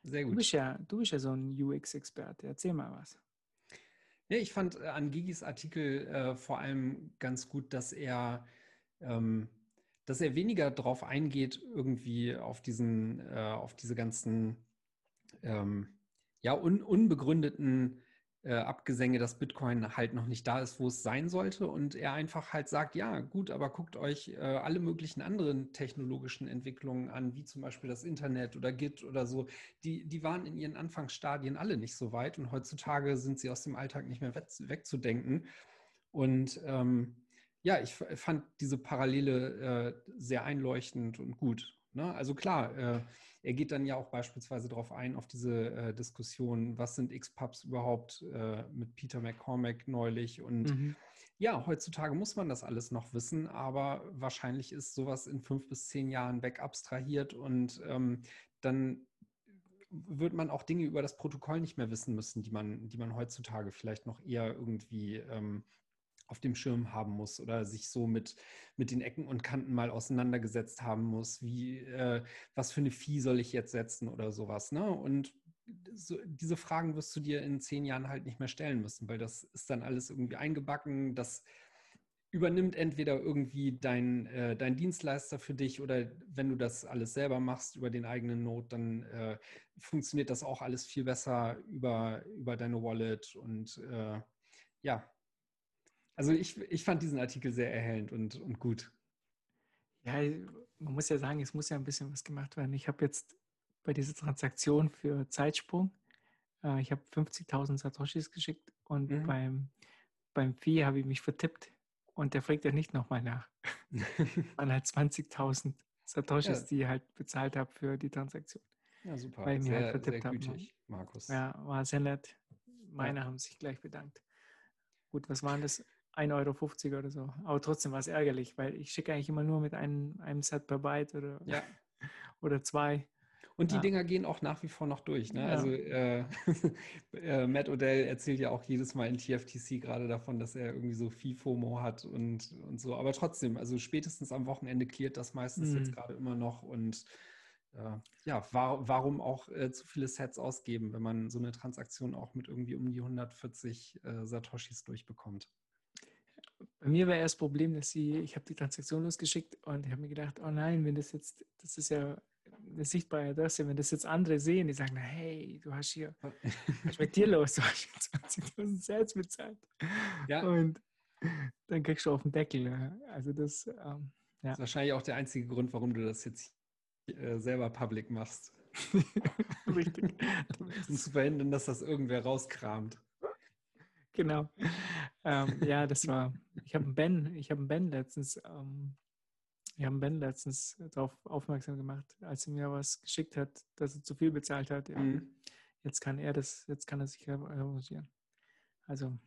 Sehr gut. Du bist ja, du bist ja so ein UX-Experte. Erzähl mal was. Ja, ich fand äh, an Gigis Artikel äh, vor allem ganz gut, dass er, ähm, dass er weniger darauf eingeht, irgendwie auf diesen, äh, auf diese ganzen ähm, ja, un unbegründeten äh, Abgesänge, dass Bitcoin halt noch nicht da ist, wo es sein sollte. Und er einfach halt sagt, ja, gut, aber guckt euch äh, alle möglichen anderen technologischen Entwicklungen an, wie zum Beispiel das Internet oder Git oder so. Die, die waren in ihren Anfangsstadien alle nicht so weit und heutzutage sind sie aus dem Alltag nicht mehr wegzudenken. Und ähm, ja, ich fand diese Parallele äh, sehr einleuchtend und gut. Ne? Also klar, äh, er geht dann ja auch beispielsweise darauf ein, auf diese äh, Diskussion, was sind X-Pubs überhaupt äh, mit Peter McCormack neulich. Und mhm. ja, heutzutage muss man das alles noch wissen, aber wahrscheinlich ist sowas in fünf bis zehn Jahren wegabstrahiert und ähm, dann wird man auch Dinge über das Protokoll nicht mehr wissen müssen, die man, die man heutzutage vielleicht noch eher irgendwie ähm, auf dem Schirm haben muss oder sich so mit, mit den Ecken und Kanten mal auseinandergesetzt haben muss, wie, äh, was für eine Vieh soll ich jetzt setzen oder sowas. Ne? Und so, diese Fragen wirst du dir in zehn Jahren halt nicht mehr stellen müssen, weil das ist dann alles irgendwie eingebacken, das übernimmt entweder irgendwie dein, äh, dein Dienstleister für dich oder wenn du das alles selber machst über den eigenen Node, dann äh, funktioniert das auch alles viel besser über, über deine Wallet und äh, ja, also ich, ich fand diesen Artikel sehr erhellend und, und gut. Ja, man muss ja sagen, es muss ja ein bisschen was gemacht werden. Ich habe jetzt bei dieser Transaktion für Zeitsprung, äh, ich habe 50.000 Satoshis geschickt und mhm. beim, beim Vieh habe ich mich vertippt und der fragt ja nicht nochmal nach. Man hat 20.000 Satoshis, ja. die ich halt bezahlt habe für die Transaktion. Ja, super. Weil ich mir halt vertippt habe. Markus. Ja, war sehr nett. Meine ja. haben sich gleich bedankt. Gut, was waren das? 1,50 Euro oder so. Aber trotzdem war es ärgerlich, weil ich schicke eigentlich immer nur mit einem, einem Set per Byte oder, ja. oder zwei. Und die ja. Dinger gehen auch nach wie vor noch durch. Ne? Ja. Also äh, äh, Matt Odell erzählt ja auch jedes Mal in TFTC gerade davon, dass er irgendwie so FIFOMO hat und, und so. Aber trotzdem, also spätestens am Wochenende klärt das meistens mhm. jetzt gerade immer noch. Und äh, ja, war, warum auch äh, zu viele Sets ausgeben, wenn man so eine Transaktion auch mit irgendwie um die 140 äh, Satoshis durchbekommt? Bei mir war erst das Problem, dass sie, ich habe die Transaktion losgeschickt und ich habe mir gedacht, oh nein, wenn das jetzt, das ist ja eine sichtbare Adresse, wenn das jetzt andere sehen, die sagen, hey, du hast hier, was ist mit dir los? Du hast 20.000 Sets bezahlt. Ja. Und dann kriegst du auf den Deckel. Also das, ähm, ja. das ist wahrscheinlich auch der einzige Grund, warum du das jetzt äh, selber public machst. Richtig. um zu verhindern, dass das irgendwer rauskramt. Genau. Ähm, ja, das war. Ich habe Ben, ich habe Ben letztens, ähm, ich habe Ben letztens darauf aufmerksam gemacht, als er mir was geschickt hat, dass er zu viel bezahlt hat. Ja, mhm. Jetzt kann er das, jetzt kann er sich revanchieren. Also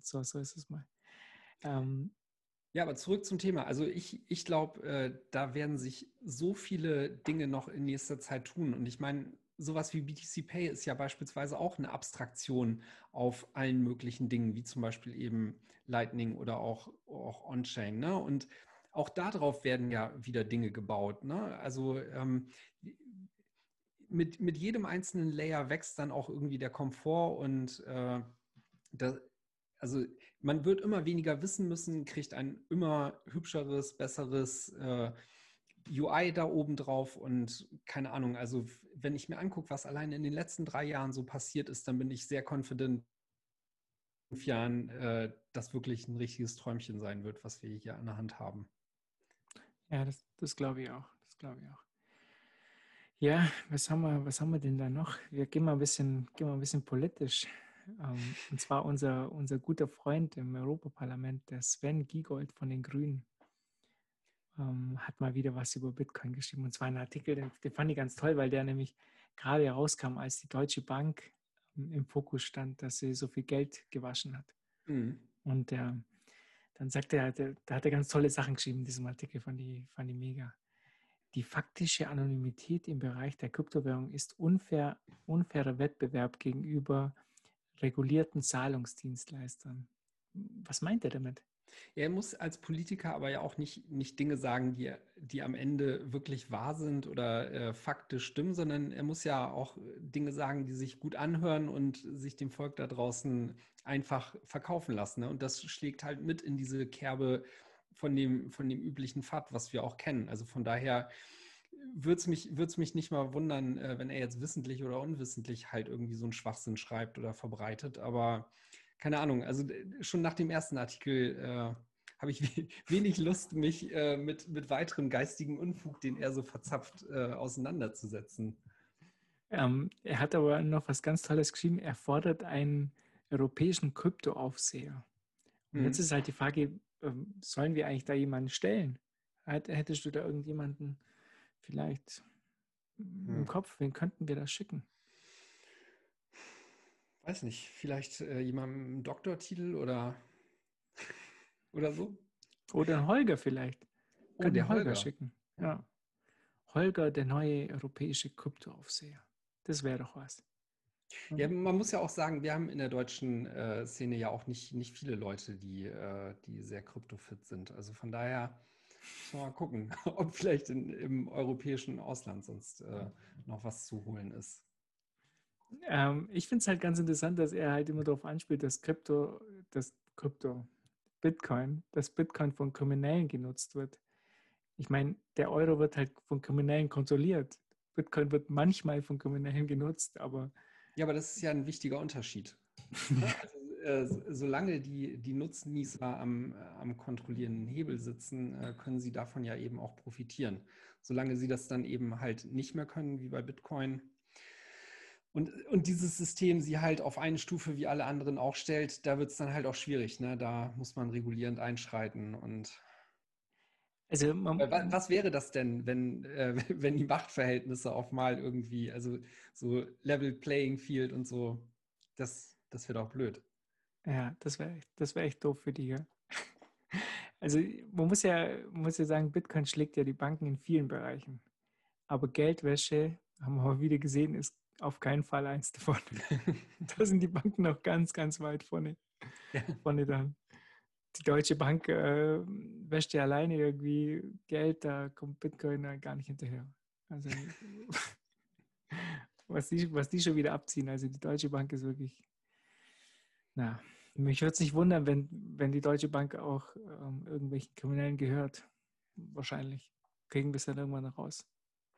so, so ist es mal. Ähm, ja, aber zurück zum Thema. Also ich, ich glaube, äh, da werden sich so viele Dinge noch in nächster Zeit tun. Und ich meine, sowas wie BTC Pay ist ja beispielsweise auch eine Abstraktion auf allen möglichen Dingen, wie zum Beispiel eben Lightning oder auch, auch On-Chain. Ne? Und auch darauf werden ja wieder Dinge gebaut. Ne? Also ähm, mit, mit jedem einzelnen Layer wächst dann auch irgendwie der Komfort und äh, das, also man wird immer weniger wissen müssen, kriegt ein immer hübscheres, besseres äh, UI da oben drauf und keine Ahnung, also wenn ich mir angucke, was allein in den letzten drei Jahren so passiert ist, dann bin ich sehr confident, in fünf Jahren äh, das wirklich ein richtiges Träumchen sein wird, was wir hier an der Hand haben. Ja, das, das glaube ich auch. Das glaube ich auch. Ja, was haben wir, was haben wir denn da noch? Wir gehen mal ein bisschen, gehen mal ein bisschen politisch. Ähm, und zwar unser, unser guter Freund im Europaparlament, der Sven Giegold von den Grünen, ähm, hat mal wieder was über Bitcoin geschrieben. Und zwar einen Artikel, den, den fand ich ganz toll, weil der nämlich gerade herauskam, als die Deutsche Bank ähm, im Fokus stand, dass sie so viel Geld gewaschen hat. Mhm. Und der, dann sagt er, da hat er ganz tolle Sachen geschrieben in diesem Artikel, fand ich, fand ich mega. Die faktische Anonymität im Bereich der Kryptowährung ist unfair, unfairer Wettbewerb gegenüber regulierten Zahlungsdienstleistern. Was meint er damit? Er muss als Politiker aber ja auch nicht, nicht Dinge sagen, die, die am Ende wirklich wahr sind oder äh, faktisch stimmen, sondern er muss ja auch Dinge sagen, die sich gut anhören und sich dem Volk da draußen einfach verkaufen lassen. Ne? Und das schlägt halt mit in diese Kerbe von dem, von dem üblichen Pfad, was wir auch kennen. Also von daher würde es mich, mich nicht mal wundern, äh, wenn er jetzt wissentlich oder unwissentlich halt irgendwie so einen Schwachsinn schreibt oder verbreitet. Aber keine Ahnung, also schon nach dem ersten Artikel äh, habe ich wenig Lust, mich äh, mit, mit weiterem geistigen Unfug, den er so verzapft, äh, auseinanderzusetzen. Ähm, er hat aber noch was ganz Tolles geschrieben. Er fordert einen europäischen Kryptoaufseher. Und mhm. jetzt ist halt die Frage, ähm, sollen wir eigentlich da jemanden stellen? Hättest du da irgendjemanden vielleicht mhm. im Kopf? Wen könnten wir da schicken? Weiß nicht, vielleicht äh, jemandem einen Doktortitel oder, oder so? Oder einen Holger vielleicht. Oh, Können der Holger, Holger schicken. Ja. Holger, der neue europäische Kryptoaufseher. Das wäre doch was. Ja, man muss ja auch sagen, wir haben in der deutschen äh, Szene ja auch nicht, nicht viele Leute, die, äh, die sehr kryptofit sind. Also von daher mal gucken, ob vielleicht in, im europäischen Ausland sonst äh, noch was zu holen ist. Ähm, ich finde es halt ganz interessant, dass er halt immer darauf anspielt, dass Krypto, das Krypto, Bitcoin, dass Bitcoin von Kriminellen genutzt wird. Ich meine, der Euro wird halt von Kriminellen kontrolliert. Bitcoin wird manchmal von Kriminellen genutzt, aber. Ja, aber das ist ja ein wichtiger Unterschied. also, äh, solange die, die Nutznießer am, am kontrollierenden Hebel sitzen, äh, können sie davon ja eben auch profitieren. Solange sie das dann eben halt nicht mehr können, wie bei Bitcoin, und, und dieses System sie halt auf eine Stufe wie alle anderen auch stellt, da wird es dann halt auch schwierig. Ne? Da muss man regulierend einschreiten. Und also man, was, was, wäre das denn, wenn, äh, wenn die Machtverhältnisse auf mal irgendwie, also so Level Playing Field und so, das, das wäre doch blöd. Ja, das wäre das wär echt doof für die. Ja? Also man muss ja, man muss ja sagen, Bitcoin schlägt ja die Banken in vielen Bereichen. Aber Geldwäsche, haben wir auch wieder gesehen, ist auf keinen Fall eins davon. da sind die Banken noch ganz, ganz weit vorne. Ja. Vorne dann. Die Deutsche Bank äh, wäscht ja alleine irgendwie Geld, da kommt Bitcoin gar nicht hinterher. Also was die, was die schon wieder abziehen. Also die Deutsche Bank ist wirklich, na, mich würde es nicht wundern, wenn, wenn die Deutsche Bank auch ähm, irgendwelchen Kriminellen gehört. Wahrscheinlich kriegen wir es dann irgendwann noch raus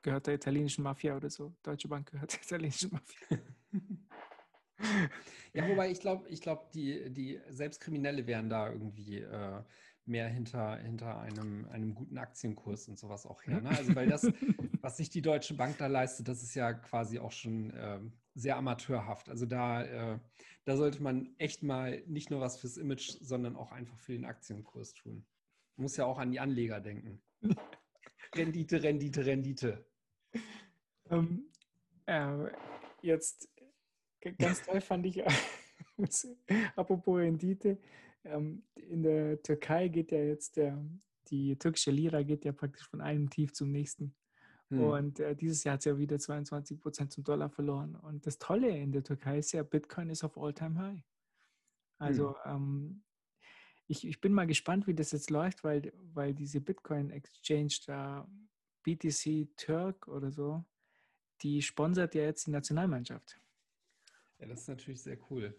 gehört der italienischen Mafia oder so. Deutsche Bank gehört der italienischen Mafia. ja, wobei ich glaube, ich glaube, die, die Selbstkriminelle wären da irgendwie äh, mehr hinter, hinter einem, einem guten Aktienkurs und sowas auch her. Ne? Also weil das, was sich die Deutsche Bank da leistet, das ist ja quasi auch schon äh, sehr amateurhaft. Also da, äh, da sollte man echt mal nicht nur was fürs Image, sondern auch einfach für den Aktienkurs tun. Man muss ja auch an die Anleger denken. Rendite, Rendite, Rendite. Ähm, äh, jetzt ganz toll fand ich, apropos Rendite, ähm, in der Türkei geht ja jetzt der, die türkische Lira geht ja praktisch von einem Tief zum nächsten. Hm. Und äh, dieses Jahr hat es ja wieder 22 Prozent zum Dollar verloren. Und das Tolle in der Türkei ist ja, Bitcoin ist auf All-Time-High. Also hm. ähm, ich, ich bin mal gespannt, wie das jetzt läuft, weil, weil diese Bitcoin-Exchange da BTC Turk oder so, die sponsert ja jetzt die Nationalmannschaft. Ja, das ist natürlich sehr cool.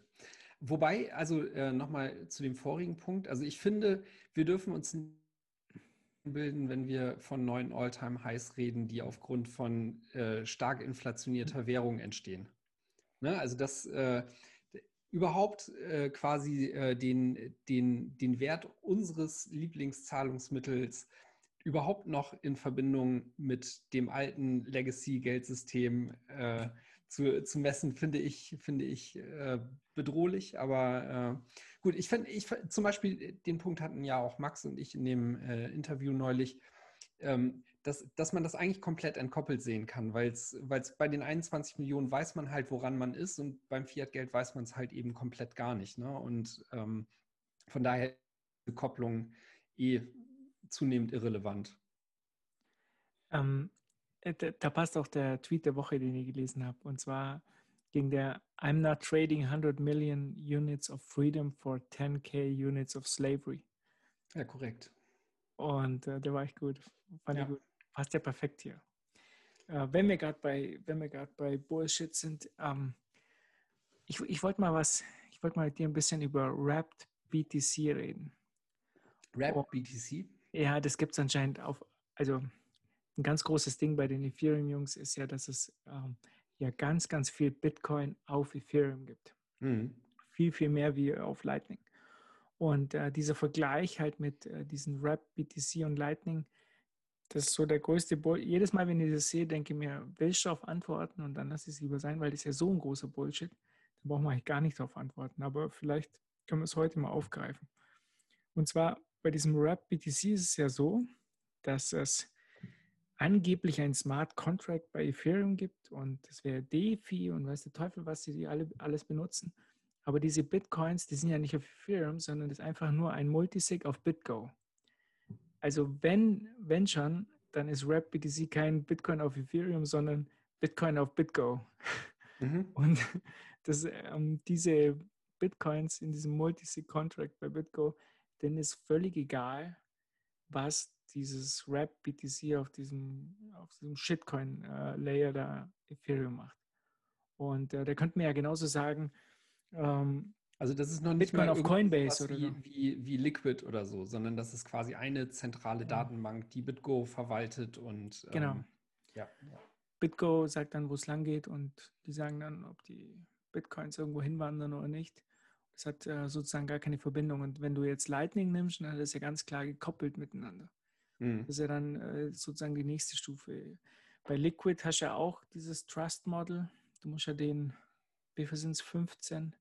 Wobei, also äh, nochmal zu dem vorigen Punkt, also ich finde, wir dürfen uns bilden, wenn wir von neuen All-Time-Highs reden, die aufgrund von äh, stark inflationierter Währung entstehen. Ne? Also dass äh, überhaupt äh, quasi äh, den, den, den Wert unseres Lieblingszahlungsmittels überhaupt noch in Verbindung mit dem alten Legacy-Geldsystem äh, zu, zu messen, finde ich, finde ich äh, bedrohlich. Aber äh, gut, ich finde, ich, zum Beispiel, den Punkt hatten ja auch Max und ich in dem äh, Interview neulich, ähm, dass, dass man das eigentlich komplett entkoppelt sehen kann, weil es bei den 21 Millionen weiß man halt, woran man ist und beim Fiat-Geld weiß man es halt eben komplett gar nicht. Ne? Und ähm, von daher die Kopplung eh zunehmend irrelevant. Ähm, äh, da passt auch der Tweet der Woche, den ich gelesen habe. Und zwar ging der I'm not trading 100 million units of freedom for 10k units of slavery. Ja, korrekt. Und äh, der war echt gut. Fand ja. ich gut. Passt ja perfekt hier. Äh, wenn wir gerade bei, wenn wir gerade bei Bullshit sind, ähm, ich, ich wollte mal was, ich wollte mal mit dir ein bisschen über Wrapped BTC reden. Wrapped oh. BTC? Ja, das gibt es anscheinend auf, also ein ganz großes Ding bei den Ethereum-Jungs ist ja, dass es ähm, ja ganz, ganz viel Bitcoin auf Ethereum gibt. Mhm. Viel, viel mehr wie auf Lightning. Und äh, dieser Vergleich halt mit äh, diesen Rap, BTC und Lightning, das ist so der größte Bull. Jedes Mal, wenn ich das sehe, denke ich mir, willst du darauf antworten und dann lasse ich es lieber sein, weil das ist ja so ein großer Bullshit. Da brauchen wir eigentlich gar nicht darauf antworten. Aber vielleicht können wir es heute mal aufgreifen. Und zwar bei diesem Wrap BTC ist es ja so, dass es angeblich ein Smart Contract bei Ethereum gibt und das wäre DeFi und weiß der Teufel, was sie alle alles benutzen. Aber diese Bitcoins, die sind ja nicht auf Ethereum, sondern das ist einfach nur ein Multisig auf BitGo. Also wenn, wenn schon, dann ist Wrap BTC kein Bitcoin auf Ethereum, sondern Bitcoin auf BitGo. Mhm. Und das, ähm, diese Bitcoins in diesem Multisig Contract bei BitGo, denen ist völlig egal, was dieses Wrap BTC auf diesem, auf diesem Shitcoin-Layer äh, da Ethereum macht. Und äh, der könnte mir ja genauso sagen, ähm, also das ist noch nicht Bitcoin mal auf Coinbase oder wie, so. wie, wie, Liquid oder so, sondern das ist quasi eine zentrale Datenbank, die BitGo verwaltet und ähm, genau. Ja, ja. BitGo sagt dann, wo es lang geht und die sagen dann, ob die Bitcoins irgendwo hinwandern oder nicht. Das hat äh, sozusagen gar keine Verbindung. Und wenn du jetzt Lightning nimmst, dann das ja ganz klar gekoppelt miteinander. Mhm. Das ist ja dann äh, sozusagen die nächste Stufe. Bei Liquid hast du ja auch dieses Trust Model. Du musst ja den, wie viel sind es, 15?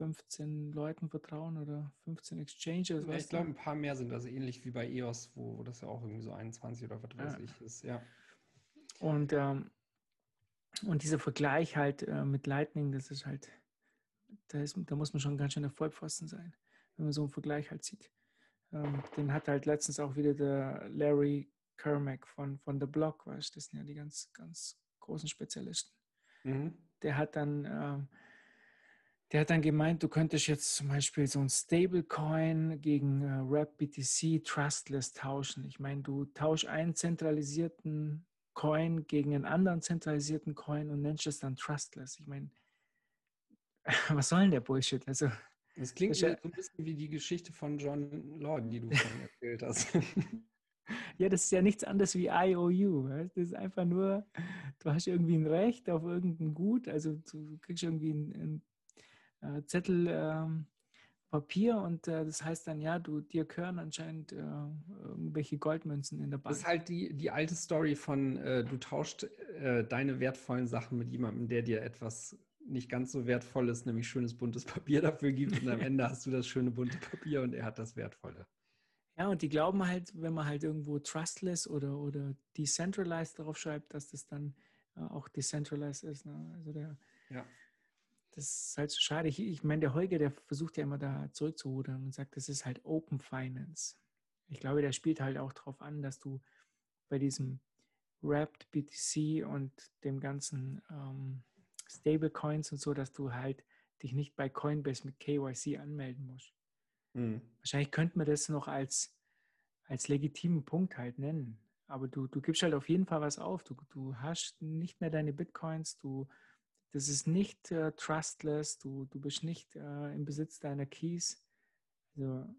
15 Leuten vertrauen oder 15 Exchanges. Ja, ich glaube, ein paar mehr sind das ähnlich wie bei EOS, wo, wo das ja auch irgendwie so 21 oder was weiß ich ist, ja. Und, ähm, und dieser Vergleich halt äh, mit Lightning, das ist halt, da, ist, da muss man schon ganz schön der Vollpfosten sein, wenn man so einen Vergleich halt sieht. Ähm, den hat halt letztens auch wieder der Larry Kermack von, von The Block, weißt das sind ja die ganz, ganz großen Spezialisten. Mhm. Der hat dann ähm, der hat dann gemeint, du könntest jetzt zum Beispiel so ein Stablecoin gegen äh, Rap BTC Trustless tauschen. Ich meine, du tauschst einen zentralisierten Coin gegen einen anderen zentralisierten Coin und nennst es dann Trustless. Ich meine, was soll denn der Bullshit? Also, das klingt das so ein bisschen wie die Geschichte von John Lord, die du vorhin erzählt hast. Ja, das ist ja nichts anderes wie IOU. Das ist einfach nur, du hast irgendwie ein Recht auf irgendein Gut, also du kriegst irgendwie ein, ein äh, Zettel ähm, Papier und äh, das heißt dann, ja, du, dir gehören anscheinend äh, irgendwelche Goldmünzen in der Bank. Das ist halt die, die alte Story von, äh, du tauscht äh, deine wertvollen Sachen mit jemandem, der dir etwas nicht ganz so wertvolles, nämlich schönes buntes Papier dafür gibt und am Ende hast du das schöne bunte Papier und er hat das wertvolle. Ja, und die glauben halt, wenn man halt irgendwo trustless oder, oder decentralized darauf schreibt, dass das dann äh, auch decentralized ist. Ne? Also der, ja das ist halt so schade. Ich, ich meine, der Holger, der versucht ja immer da zurückzurudern und sagt, das ist halt Open Finance. Ich glaube, der spielt halt auch darauf an, dass du bei diesem Wrapped BTC und dem ganzen ähm, Stablecoins und so, dass du halt dich nicht bei Coinbase mit KYC anmelden musst. Mhm. Wahrscheinlich könnte man das noch als, als legitimen Punkt halt nennen. Aber du, du gibst halt auf jeden Fall was auf. Du, du hast nicht mehr deine Bitcoins, du das ist nicht äh, trustless, du, du bist nicht äh, im Besitz deiner Keys. Also,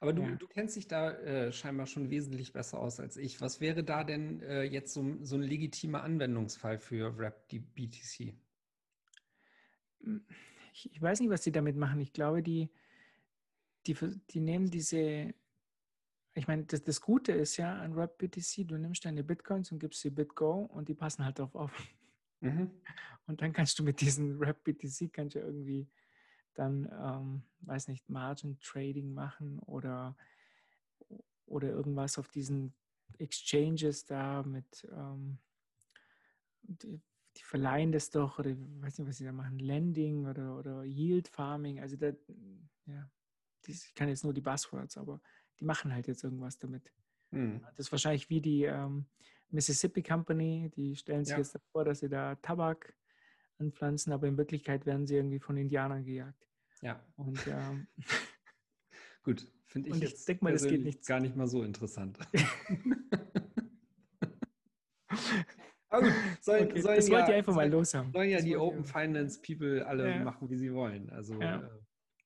aber du, ja. du kennst dich da äh, scheinbar schon wesentlich besser aus als ich. Was wäre da denn äh, jetzt so, so ein legitimer Anwendungsfall für Wrap BTC? Ich, ich, weiß nicht, was die damit machen. Ich glaube, die, die, die nehmen diese, ich meine, das, das Gute ist ja an Wrap BTC, du nimmst deine Bitcoins und gibst sie BitGo und die passen halt darauf auf. Mhm. Und dann kannst du mit diesem Rap BTC kannst du irgendwie dann, ähm, weiß nicht, Margin Trading machen oder, oder irgendwas auf diesen Exchanges da mit, ähm, die, die, verleihen das doch oder weiß nicht, was sie da machen, Lending oder, oder Yield Farming. Also da, ja, ich kann jetzt nur die Buzzwords, aber die machen halt jetzt irgendwas damit. Mhm. Das ist wahrscheinlich wie die, ähm, Mississippi Company, die stellen sich ja. jetzt vor, dass sie da Tabak anpflanzen, aber in Wirklichkeit werden sie irgendwie von Indianern gejagt. Ja. Und ähm, gut, finde ich, und ich denke mal, das geht nicht gar nicht mal so interessant. Gut, sollen, okay, sollen das ja, wollt ihr einfach mal los haben. Sollen ja das die Open Finance People alle ja. machen, wie sie wollen. Also ja.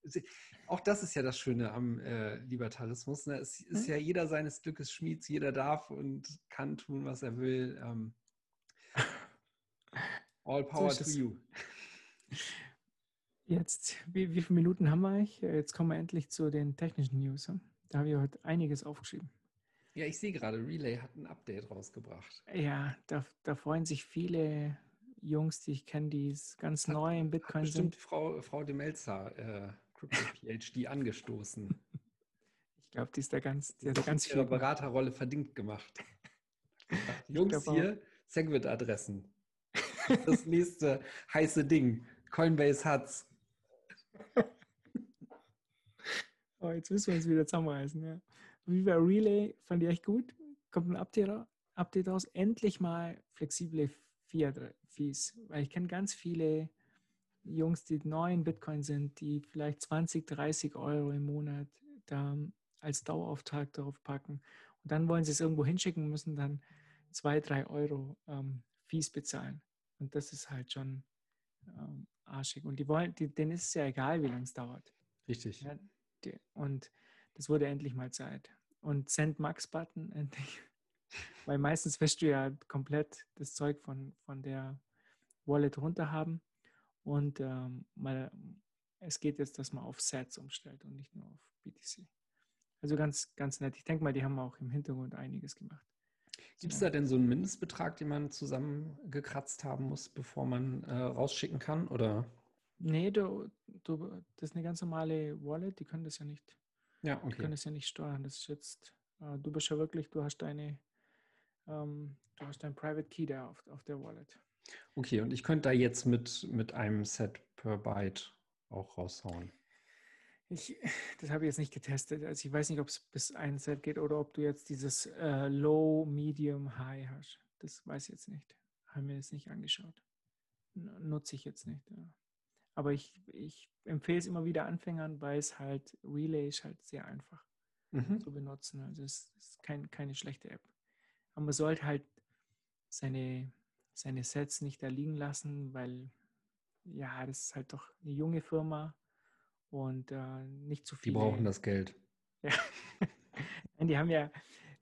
äh, auch das ist ja das Schöne am äh, Libertarismus. Ne? Es ist mhm. ja jeder seines Glückes Schmieds, jeder darf und kann tun, was er will. Ähm, all power so to you. Jetzt, wie, wie viele Minuten haben wir? Jetzt kommen wir endlich zu den technischen News. Da habe ich heute einiges aufgeschrieben. Ja, ich sehe gerade, Relay hat ein Update rausgebracht. Ja, da, da freuen sich viele Jungs, die ich kenne, die ganz hat, neu im Bitcoin bestimmt sind. Frau, Frau de Melzer äh, Crypto-PhD angestoßen. Ich glaube, die ist da ganz, die hat ganz viel. Beraterrolle verdient gemacht. Jungs hier, Segwit-Adressen. Das nächste heiße Ding. Coinbase hat's. Oh, jetzt müssen wir uns wieder zusammenreißen. Ja. Viva Relay fand ich echt gut. Kommt ein Update, Update raus. Endlich mal flexible Fiat-Fees. Weil ich kenne ganz viele Jungs, die neu in Bitcoin sind, die vielleicht 20, 30 Euro im Monat da als Dauerauftrag darauf packen. Und dann wollen sie es irgendwo hinschicken, müssen dann zwei, drei Euro ähm, Fees bezahlen. Und das ist halt schon ähm, arschig. Und die wollen, die, denen ist es ja egal, wie lange es dauert. Richtig. Ja, die, und das wurde endlich mal Zeit. Und Send Max Button endlich. Weil meistens wirst du ja komplett das Zeug von, von der Wallet runter haben und ähm, mal es geht jetzt, dass man auf Sets umstellt und nicht nur auf BTC. Also ganz, ganz nett. Ich denke mal, die haben auch im Hintergrund einiges gemacht. Gibt es da denn so einen Mindestbetrag, den man zusammengekratzt haben muss, bevor man äh, rausschicken kann? Oder? Nee, du, du, das ist eine ganz normale Wallet, die können das ja nicht. Ja, okay. Die können das ja nicht steuern. Das ist jetzt, äh, du bist ja wirklich, du hast deine, ähm, du hast dein Private Key da auf, auf der Wallet. Okay, und ich könnte da jetzt mit, mit einem Set per Byte auch raushauen. Ich, das habe ich jetzt nicht getestet. Also ich weiß nicht, ob es bis ein Set geht oder ob du jetzt dieses äh, Low, Medium, High hast. Das weiß ich jetzt nicht. Haben wir jetzt nicht angeschaut. N nutze ich jetzt nicht. Ja. Aber ich, ich empfehle es immer wieder Anfängern, weil es halt Relay ist halt sehr einfach mhm. zu benutzen. Also es ist kein, keine schlechte App. Aber man sollte halt seine, seine Sets nicht da liegen lassen, weil ja, das ist halt doch eine junge Firma und äh, nicht zu viel. Die brauchen das Geld. Ja. die haben ja,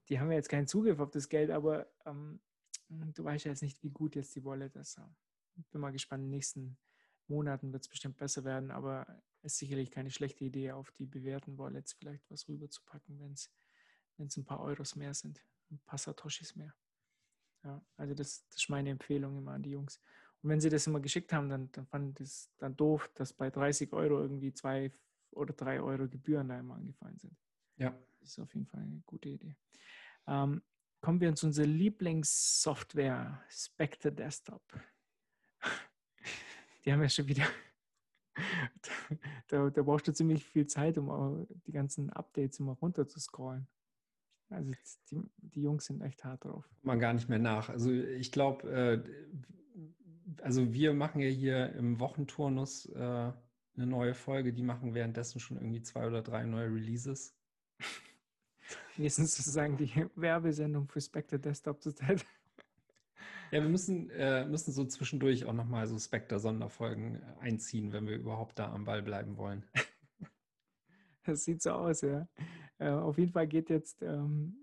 die haben ja jetzt keinen Zugriff auf das Geld, aber ähm, du weißt ja jetzt nicht, wie gut jetzt die Wallet ist. Ich bin mal gespannt, den nächsten Monaten wird es bestimmt besser werden, aber es ist sicherlich keine schlechte Idee, auf die bewährten Wallets vielleicht was rüberzupacken, wenn es ein paar Euros mehr sind, ein paar Satoshis mehr. Ja, also das, das ist meine Empfehlung immer an die Jungs. Und wenn sie das immer geschickt haben, dann, dann fand ich es dann doof, dass bei 30 Euro irgendwie zwei oder drei Euro Gebühren da immer angefallen sind. Ja. Das ist auf jeden Fall eine gute Idee. Ähm, kommen wir zu unserer Lieblingssoftware, Spectre Desktop. Die haben ja schon wieder, da, da brauchst du ziemlich viel Zeit, um die ganzen Updates immer runter zu scrollen. Also die, die Jungs sind echt hart drauf. Man gar nicht mehr nach. Also ich glaube, äh, also wir machen ja hier im Wochenturnus äh, eine neue Folge, die machen währenddessen schon irgendwie zwei oder drei neue Releases. Wir sind sozusagen die Werbesendung für Spectre Desktop zurzeit. Ja, wir müssen, äh, müssen so zwischendurch auch nochmal so Spectre-Sonderfolgen einziehen, wenn wir überhaupt da am Ball bleiben wollen. Das sieht so aus, ja. Äh, auf jeden Fall geht jetzt ähm,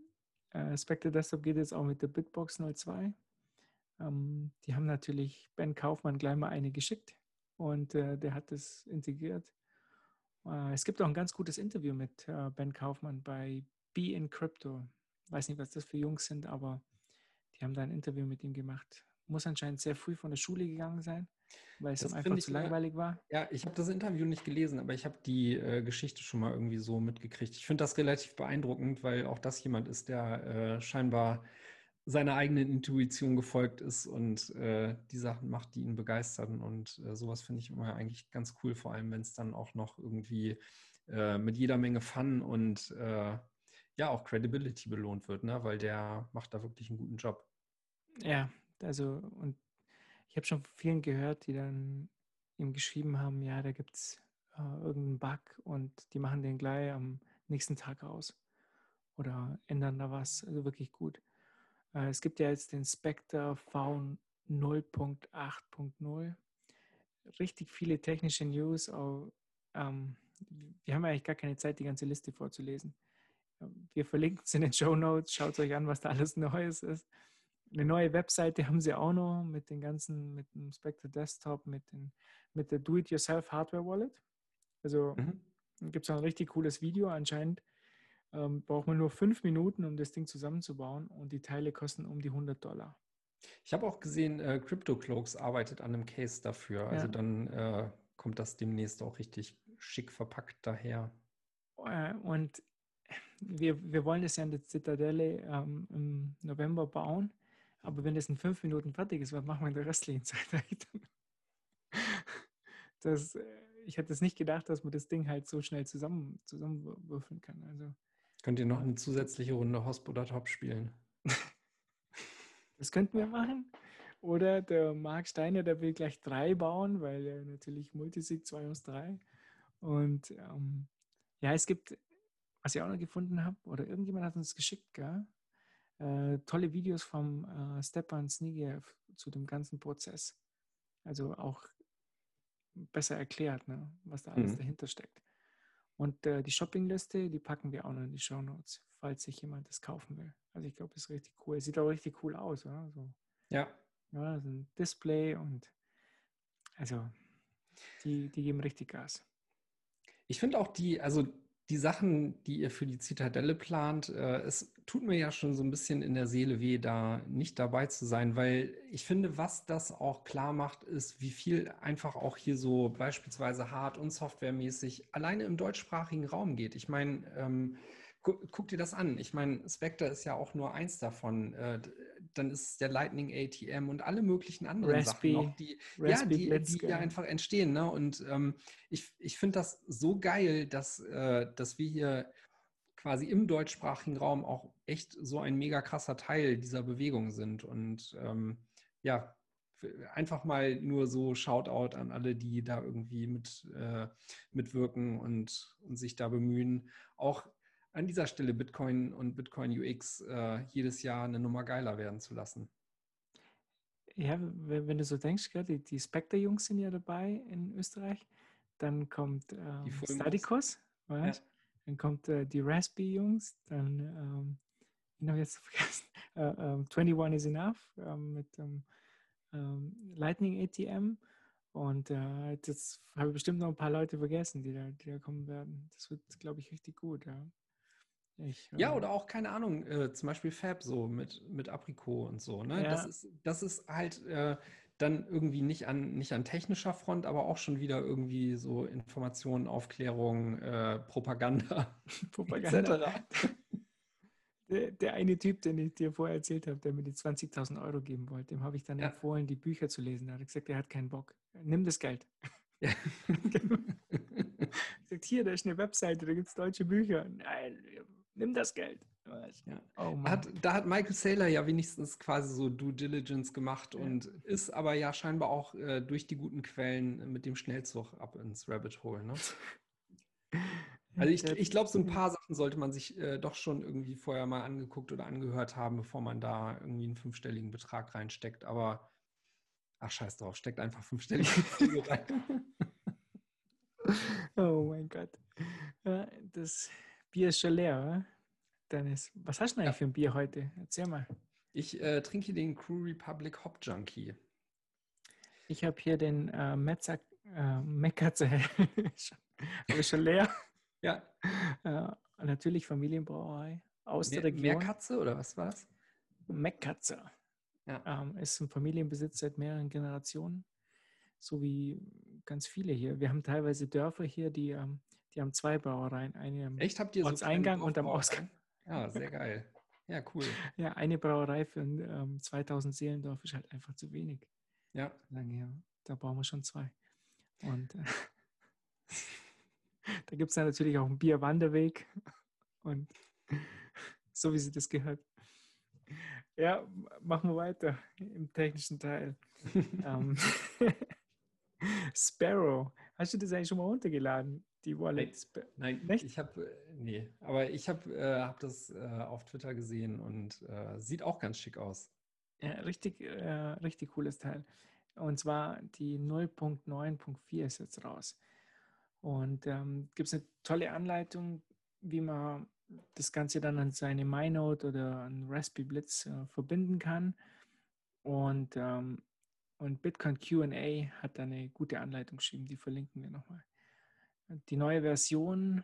äh, Spectre Desktop geht jetzt auch mit der Bitbox 02. Ähm, die haben natürlich Ben Kaufmann gleich mal eine geschickt und äh, der hat das integriert. Äh, es gibt auch ein ganz gutes Interview mit äh, Ben Kaufmann bei Be in Crypto. Weiß nicht, was das für Jungs sind, aber die haben da ein Interview mit ihm gemacht. Muss anscheinend sehr früh von der Schule gegangen sein weil es einfach zu langweilig war. Ja, ich habe das Interview nicht gelesen, aber ich habe die äh, Geschichte schon mal irgendwie so mitgekriegt. Ich finde das relativ beeindruckend, weil auch das jemand ist, der äh, scheinbar seiner eigenen Intuition gefolgt ist und äh, die Sachen macht, die ihn begeistern. Und äh, sowas finde ich immer eigentlich ganz cool, vor allem wenn es dann auch noch irgendwie äh, mit jeder Menge Fun und äh, ja auch Credibility belohnt wird, ne? weil der macht da wirklich einen guten Job. Ja, also und ich habe schon von vielen gehört, die dann ihm geschrieben haben, ja, da gibt es äh, irgendeinen Bug und die machen den gleich am nächsten Tag aus oder ändern da was. Also wirklich gut. Äh, es gibt ja jetzt den Spectre V 0.8.0. Richtig viele technische News. Auch, ähm, wir haben eigentlich gar keine Zeit, die ganze Liste vorzulesen. Wir verlinken es in den Show Notes. Schaut euch an, was da alles Neues ist eine neue Webseite haben sie auch noch mit den ganzen, mit dem Spectre Desktop, mit, den, mit der Do-It-Yourself Hardware Wallet. Also mhm. gibt es ein richtig cooles Video. Anscheinend ähm, braucht man nur fünf Minuten, um das Ding zusammenzubauen und die Teile kosten um die 100 Dollar. Ich habe auch gesehen, äh, CryptoCloaks arbeitet an einem Case dafür. Also ja. dann äh, kommt das demnächst auch richtig schick verpackt daher. Äh, und wir, wir wollen das ja in der Zitadelle ähm, im November bauen. Aber wenn das in fünf Minuten fertig ist, was machen wir in der restlichen Zeit? Das, äh, ich hätte es nicht gedacht, dass man das Ding halt so schnell zusammen, zusammenwürfeln kann. Also, Könnt ihr noch eine zusätzliche Runde Hosp oder Top spielen? das könnten wir machen. Oder der Marc Steiner, der will gleich drei bauen, weil er natürlich Multisig 2 aus 3. Und ähm, ja, es gibt, was ich auch noch gefunden habe, oder irgendjemand hat uns geschickt, gell? äh, tolle Videos vom äh, Stepan Snigiev zu dem ganzen Prozess. Also auch besser erklärt, ne, was da alles mhm. dahinter steckt. Und äh, die Shoppingliste, die packen wir auch noch in die Show Notes, falls sich jemand das kaufen will. Also ich glaube, es ist richtig cool. Es sieht auch richtig cool aus, oder? So, ja. Ja, so ein Display und also die, die geben richtig Gas. Ich finde auch die, also die Sachen, die ihr für die Zitadelle plant, äh, es tut mir ja schon so ein bisschen in der Seele weh, da nicht dabei zu sein, weil ich finde, was das auch klar macht, ist, wie viel einfach auch hier so beispielsweise hard- und softwaremäßig alleine im deutschsprachigen Raum geht. Ich meine, ähm, gu guck dir das an. Ich meine, Spectre ist ja auch nur eins davon. Äh, dann ist der Lightning ATM und alle möglichen anderen Raspi, Sachen noch, die, ja, die, die ja einfach entstehen. Ne? Und ähm, ich, ich finde das so geil, dass, äh, dass wir hier quasi im deutschsprachigen Raum auch echt so ein mega krasser Teil dieser Bewegung sind. Und ähm, ja, einfach mal nur so Shoutout an alle, die da irgendwie mit, äh, mitwirken und, und sich da bemühen, auch an dieser Stelle Bitcoin und Bitcoin UX äh, jedes Jahr eine Nummer geiler werden zu lassen. Ja, wenn, wenn du so denkst, gell, die, die Spectre-Jungs sind ja dabei in Österreich. Dann kommt ähm. Stadicos, weißt? Dann kommt äh, die Raspi-Jungs, dann, ähm, wen habe ich jetzt vergessen? Äh, ähm, 21 is enough ähm, mit dem ähm, Lightning ATM. Und äh, jetzt habe ich bestimmt noch ein paar Leute vergessen, die da, die da kommen werden. Das wird, glaube ich, richtig gut. Ja, ich, Ja, ähm, oder auch, keine Ahnung, äh, zum Beispiel Fab so mit, mit Aprikot und so. Ne? Das, Ja. ist, das ist halt äh, dann irgendwie nicht an, nicht an technischer Front, aber auch schon wieder irgendwie so Informationen, Aufklärung, äh, Propaganda, Propaganda. etc. Der, der eine Typ, den ich dir vorher erzählt habe, der mir die 20.000 Euro geben wollte, dem habe ich dann Ja. empfohlen, die Bücher zu lesen. Er hat gesagt, er hat keinen Bock. Nimm das Geld. Ja. Gesagt, hier, da ist eine Webseite, da gibt es deutsche Bücher. Nein, nimm das Geld. Ja. Oh hat, da hat Michael Saylor ja wenigstens quasi so Due Diligence gemacht Ja. und ist aber ja scheinbar auch äh, durch die guten Quellen mit dem Schnellzug ab ins Rabbit Hole. Ne? Also ich, ich glaube, so ein paar Sachen sollte man sich äh, doch schon irgendwie vorher mal angeguckt oder angehört haben, bevor man da irgendwie einen fünfstelligen Betrag reinsteckt. Aber ach scheiß drauf, steckt einfach fünfstellige Beträge rein. Oh mein Gott. Ja, Das Bier ist schon leer, oder? Dennis, was hast du denn Ja. eigentlich für ein Bier heute? Erzähl mal. Ich äh, trinke den Crew Republic Hop Junkie. Ich habe hier den äh, Metzer, äh, Meckatze. Habe ich schon leer. Ja, Äh, natürlich Familienbrauerei aus der Meer, Region. Meerkatze oder was war das? Meckatze. Ja. Ähm, ist ein Familienbesitz seit mehreren Generationen, so wie ganz viele hier. Wir haben teilweise Dörfer hier, die, ähm, die haben zwei Brauereien. Eine am, Echt? Habt ihr Ortseingang kleine und am Dorfbrauereien? Ja, sehr geil. Ja, cool. ja, eine Brauerei für ein ähm, 2000 Seelendorf ist halt einfach zu wenig. Ja, Sagen, ja, da brauchen wir schon zwei. Und äh, da gibt es dann natürlich auch einen Bierwanderweg und so wie sie das gehört. Ja, machen wir weiter im technischen Teil. ähm, Sparrow, hast du das eigentlich schon mal runtergeladen? Die Wallet. Spa- nein, Nicht? ich habe, nee, aber ich habe äh, hab das äh, auf Twitter gesehen und äh, sieht auch ganz schick aus. Ja, richtig, äh, richtig cooles Teil. Und zwar die 0.9.4 ist jetzt raus. Und ähm, gibt es eine tolle Anleitung, wie man das Ganze dann an seine MyNote oder an Raspberry Blitz äh, verbinden kann. Und, ähm, und Bitcoin QA hat da eine gute Anleitung geschrieben, die verlinken wir nochmal. Die neue Version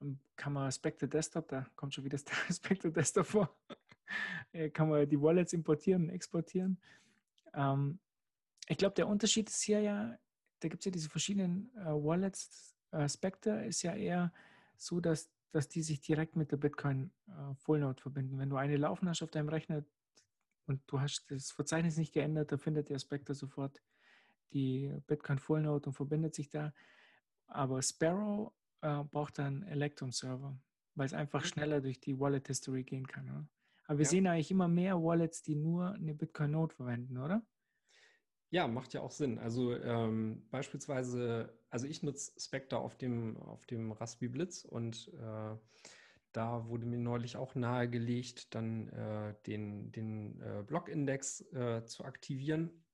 ähm, kann man Spectre Desktop, da kommt schon wieder Spectre Desktop vor, äh, kann man die Wallets importieren und exportieren. Ähm, ich glaube, der Unterschied ist hier ja, da gibt es ja diese verschiedenen äh, Wallets. Äh, Spectre ist ja eher so, dass, dass die sich direkt mit der Bitcoin äh, Fullnode verbinden. Wenn du eine laufen hast auf deinem Rechner und du hast das Verzeichnis nicht geändert, da findet der Spectre sofort die Bitcoin Fullnode und verbindet sich da. Aber Sparrow äh, braucht dann Electrum-Server, weil es einfach schneller durch die Wallet History gehen kann. Oder? Aber wir Ja. sehen eigentlich immer mehr Wallets, die nur eine Bitcoin-Node verwenden, oder? Ja, macht ja auch Sinn. Also ähm, beispielsweise, also ich nutze Spectre auf dem, auf dem Raspberry Blitz und äh, da wurde mir neulich auch nahegelegt, dann äh, den, den äh, Blockindex äh, zu aktivieren,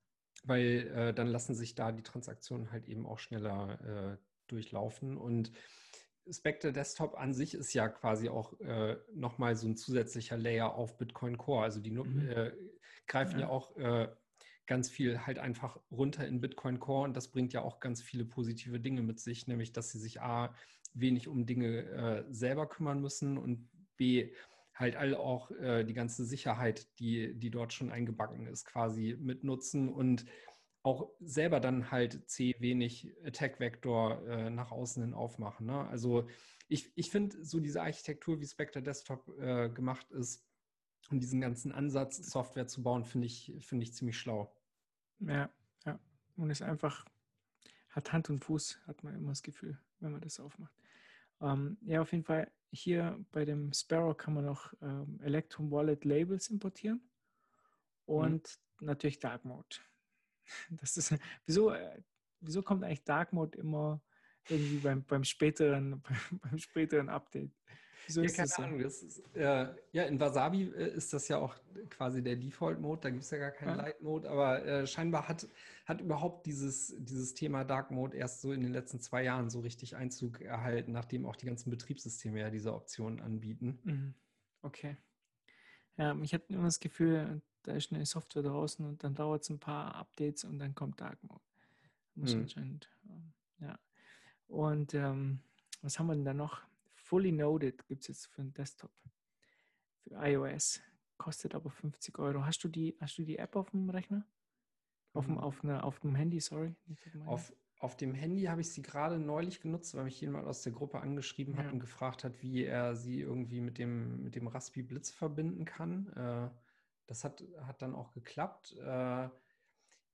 weil äh, dann lassen sich da die Transaktionen halt eben auch schneller äh, durchlaufen. Und Spectre Desktop an sich ist ja quasi auch äh, nochmal so ein zusätzlicher Layer auf Bitcoin Core. Also die Mhm. äh, greifen ja, Ja. auch äh, ganz viel halt einfach runter in Bitcoin Core und das bringt ja auch ganz viele positive Dinge mit sich, nämlich dass sie sich A, wenig um Dinge äh, selber kümmern müssen und B, halt all auch äh, die ganze Sicherheit, die, die dort schon eingebacken ist, quasi mitnutzen und auch selber dann halt C wenig Attack-Vektor äh, nach außen hin aufmachen. Ne? Also ich, ich finde so diese Architektur, wie Spectre Desktop äh, gemacht ist, und diesen ganzen Ansatz, Software zu bauen, finde ich, finde ich ziemlich schlau. Ja, ja. Und es einfach hat Hand und Fuß, hat man immer das Gefühl, wenn man das aufmacht. Ähm, ja, auf jeden Fall, hier bei dem Sparrow kann man noch ähm, Electrum Wallet Labels importieren und mhm. natürlich Dark Mode. Das ist, wieso, äh, wieso kommt eigentlich Dark Mode immer irgendwie beim, beim, späteren, beim späteren Update? Wieso ja, keine Ahnung. Das ist, äh, ja, in Wasabi äh, ist das ja auch quasi der Default-Mode. Da gibt es ja gar keinen ja. Light-Mode. Aber äh, scheinbar hat, hat überhaupt dieses, dieses Thema Dark Mode erst so in den letzten zwei Jahren so richtig Einzug erhalten, nachdem auch die ganzen Betriebssysteme ja diese Optionen anbieten. Mhm. Okay. Ja, ich habe immer das Gefühl, da ist eine Software draußen und dann dauert es ein paar Updates und dann kommt Dark Mode. Muss mhm. anscheinend, ähm, ja. Und ähm, was haben wir denn da noch? Fully Noded gibt es jetzt für den Desktop. Für iOS. Kostet aber 50 Euro. Hast du die, hast du die App auf dem Rechner? Auf dem, mhm. auf, eine, auf dem Handy, sorry. Auf, auf dem Handy habe ich sie gerade neulich genutzt, weil mich jemand aus der Gruppe angeschrieben ja. hat und gefragt hat, wie er sie irgendwie mit dem, mit dem Raspi Blitz verbinden kann. Äh, das hat, hat dann auch geklappt. Äh,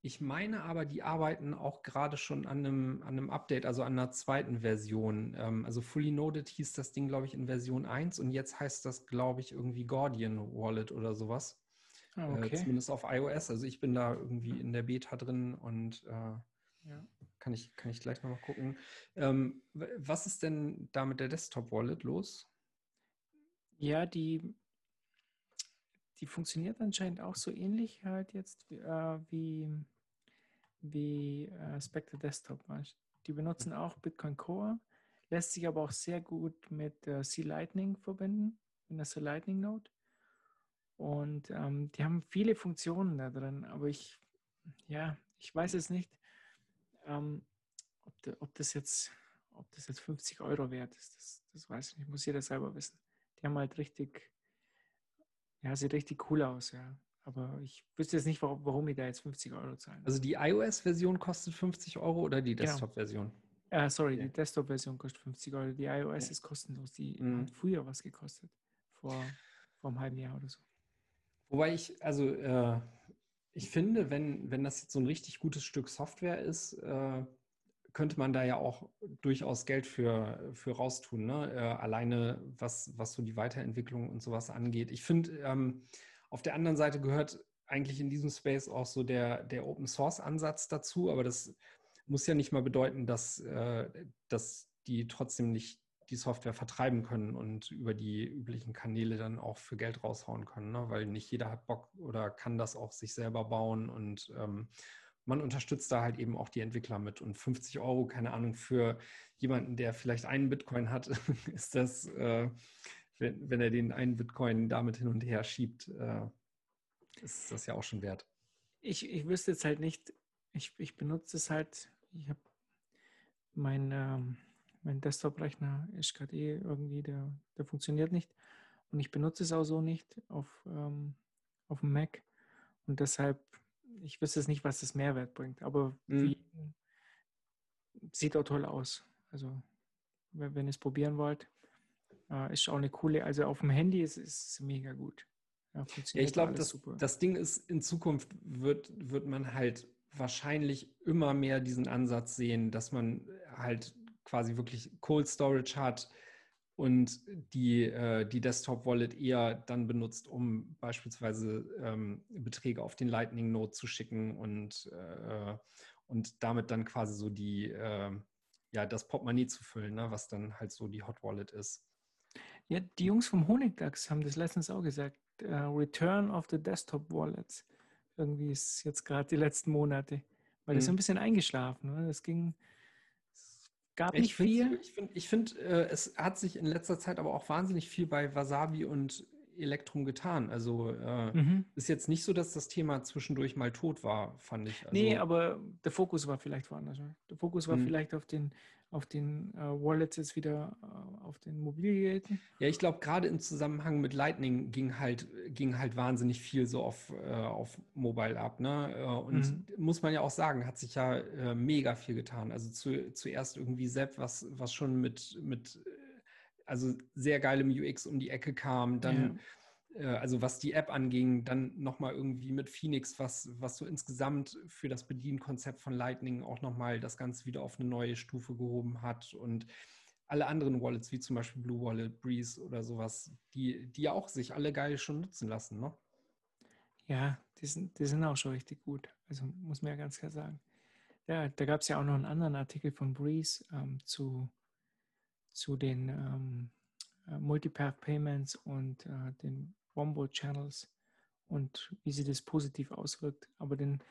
ich meine aber, die arbeiten auch gerade schon an einem, an einem Update, also an einer zweiten Version. Ähm, also Fully Noded hieß das Ding, glaube ich, in Version 1 und jetzt heißt das, glaube ich, irgendwie Gordian Wallet oder sowas. Ah, äh, okay. zumindest auf iOS. Also ich bin da irgendwie in der Beta drin und äh, ja. kann, ich, kann ich gleich nochmal gucken. Ähm, was ist denn da mit der Desktop-Wallet los? Ja, die, die funktioniert anscheinend auch so ähnlich halt jetzt äh, wie wie äh, Spectre Desktop. Die benutzen auch Bitcoin Core, lässt sich aber auch sehr gut mit äh, C-Lightning verbinden, in der C-Lightning Node. Und ähm, die haben viele Funktionen da drin, aber ich, ja, ich weiß es nicht, ähm, ob, de, ob, das jetzt, ob das jetzt 50 Euro wert ist. Das, das weiß ich nicht, muss jeder selber wissen. Die haben halt richtig, ja, sieht richtig cool aus, ja. Aber ich wüsste jetzt nicht, warum, warum ich da jetzt 50 Euro zahlen. Also die iOS-Version kostet 50 Euro oder die genau. Desktop-Version? Äh, sorry, ja. die Desktop-Version kostet 50 Euro. Die iOS ja. ist kostenlos. Die mhm. hat früher was gekostet. Vor, vor einem halben Jahr oder so. Wobei ich, also äh, ich finde, wenn, wenn das jetzt so ein richtig gutes Stück Software ist, äh, könnte man da ja auch durchaus Geld für, für raustun. Ne? Äh, alleine was, was so die Weiterentwicklung und sowas angeht. Ich finde, ähm, auf der anderen Seite gehört eigentlich in diesem Space auch so der, der Open Source Ansatz dazu, aber das muss ja nicht mal bedeuten, dass, äh, dass die trotzdem nicht die Software vertreiben können und über die üblichen Kanäle dann auch für Geld raushauen können, ne? weil nicht jeder hat Bock oder kann das auch sich selber bauen und ähm, man unterstützt da halt eben auch die Entwickler mit. Und 50 Euro, keine Ahnung, für jemanden, der vielleicht einen Bitcoin hat, ist das, äh, wenn, wenn er den einen Bitcoin damit hin und her schiebt, äh, ist das ja auch schon wert. Ich, ich wüsste jetzt halt nicht, ich, ich benutze es halt, ich habe mein, ähm, mein Desktop-Rechner ist gerade eh irgendwie, der, der funktioniert nicht. Und ich benutze es auch so nicht auf, ähm, auf dem Mac. Und deshalb, ich wüsste es nicht, was das Mehrwert bringt. Aber mhm. wie, sieht auch toll aus. Also, wenn, wenn ihr es probieren wollt, äh, ist auch eine coole, also auf dem Handy ist es mega gut. Ja, ja, ich glaube, das, das Ding ist, in Zukunft wird, wird man halt wahrscheinlich immer mehr diesen Ansatz sehen, dass man halt quasi wirklich Cold Storage hat und die, äh, die Desktop-Wallet eher dann benutzt, um beispielsweise ähm, Beträge auf den Lightning Node zu schicken und, äh, und damit dann quasi so die, äh, ja, das Portemonnaie zu füllen, ne, was dann halt so die Hot Wallet ist. Ja, die Jungs vom Honigdachs haben das letztens auch gesagt. Uh, Return of the Desktop Wallets. Irgendwie ist jetzt gerade die letzten Monate. Weil das mhm. ist ein bisschen eingeschlafen. Ne? Das ging, gab nicht viel. Ich finde, ich find, äh, es hat sich in letzter Zeit aber auch wahnsinnig viel bei Wasabi und Elektrum getan. Also äh, mhm. ist jetzt nicht so, dass das Thema zwischendurch mal tot war, fand ich. Also, nee, aber der Fokus war vielleicht woanders. Der Fokus war mhm. vielleicht auf den, auf den äh, Wallets jetzt wieder äh, auf den Mobilgeräten. Ja, ich glaube, gerade im Zusammenhang mit Lightning ging halt, ging halt wahnsinnig viel so auf, äh, auf Mobile ab. Ne? Äh, und mhm. muss man ja auch sagen, hat sich ja äh, mega viel getan. Also zu, zuerst irgendwie Sepp, was, was schon mit, mit also sehr geilem UX um die Ecke kam, dann ja. also was die App anging, dann nochmal irgendwie mit Phoenix, was, was so insgesamt für das Bedienkonzept von Lightning auch nochmal das Ganze wieder auf eine neue Stufe gehoben hat und alle anderen Wallets, wie zum Beispiel Blue Wallet, Breeze oder sowas, die, die auch sich alle geil schon nutzen lassen, ne? Ja, die sind, die sind auch schon richtig gut. Also muss man ja ganz klar sagen. Ja, da gab es ja auch noch einen anderen Artikel von Breeze ähm, zu, zu den ähm, äh, Multipath Payments und äh, den Wombo Channels und wie sie das positiv auswirkt. Aber den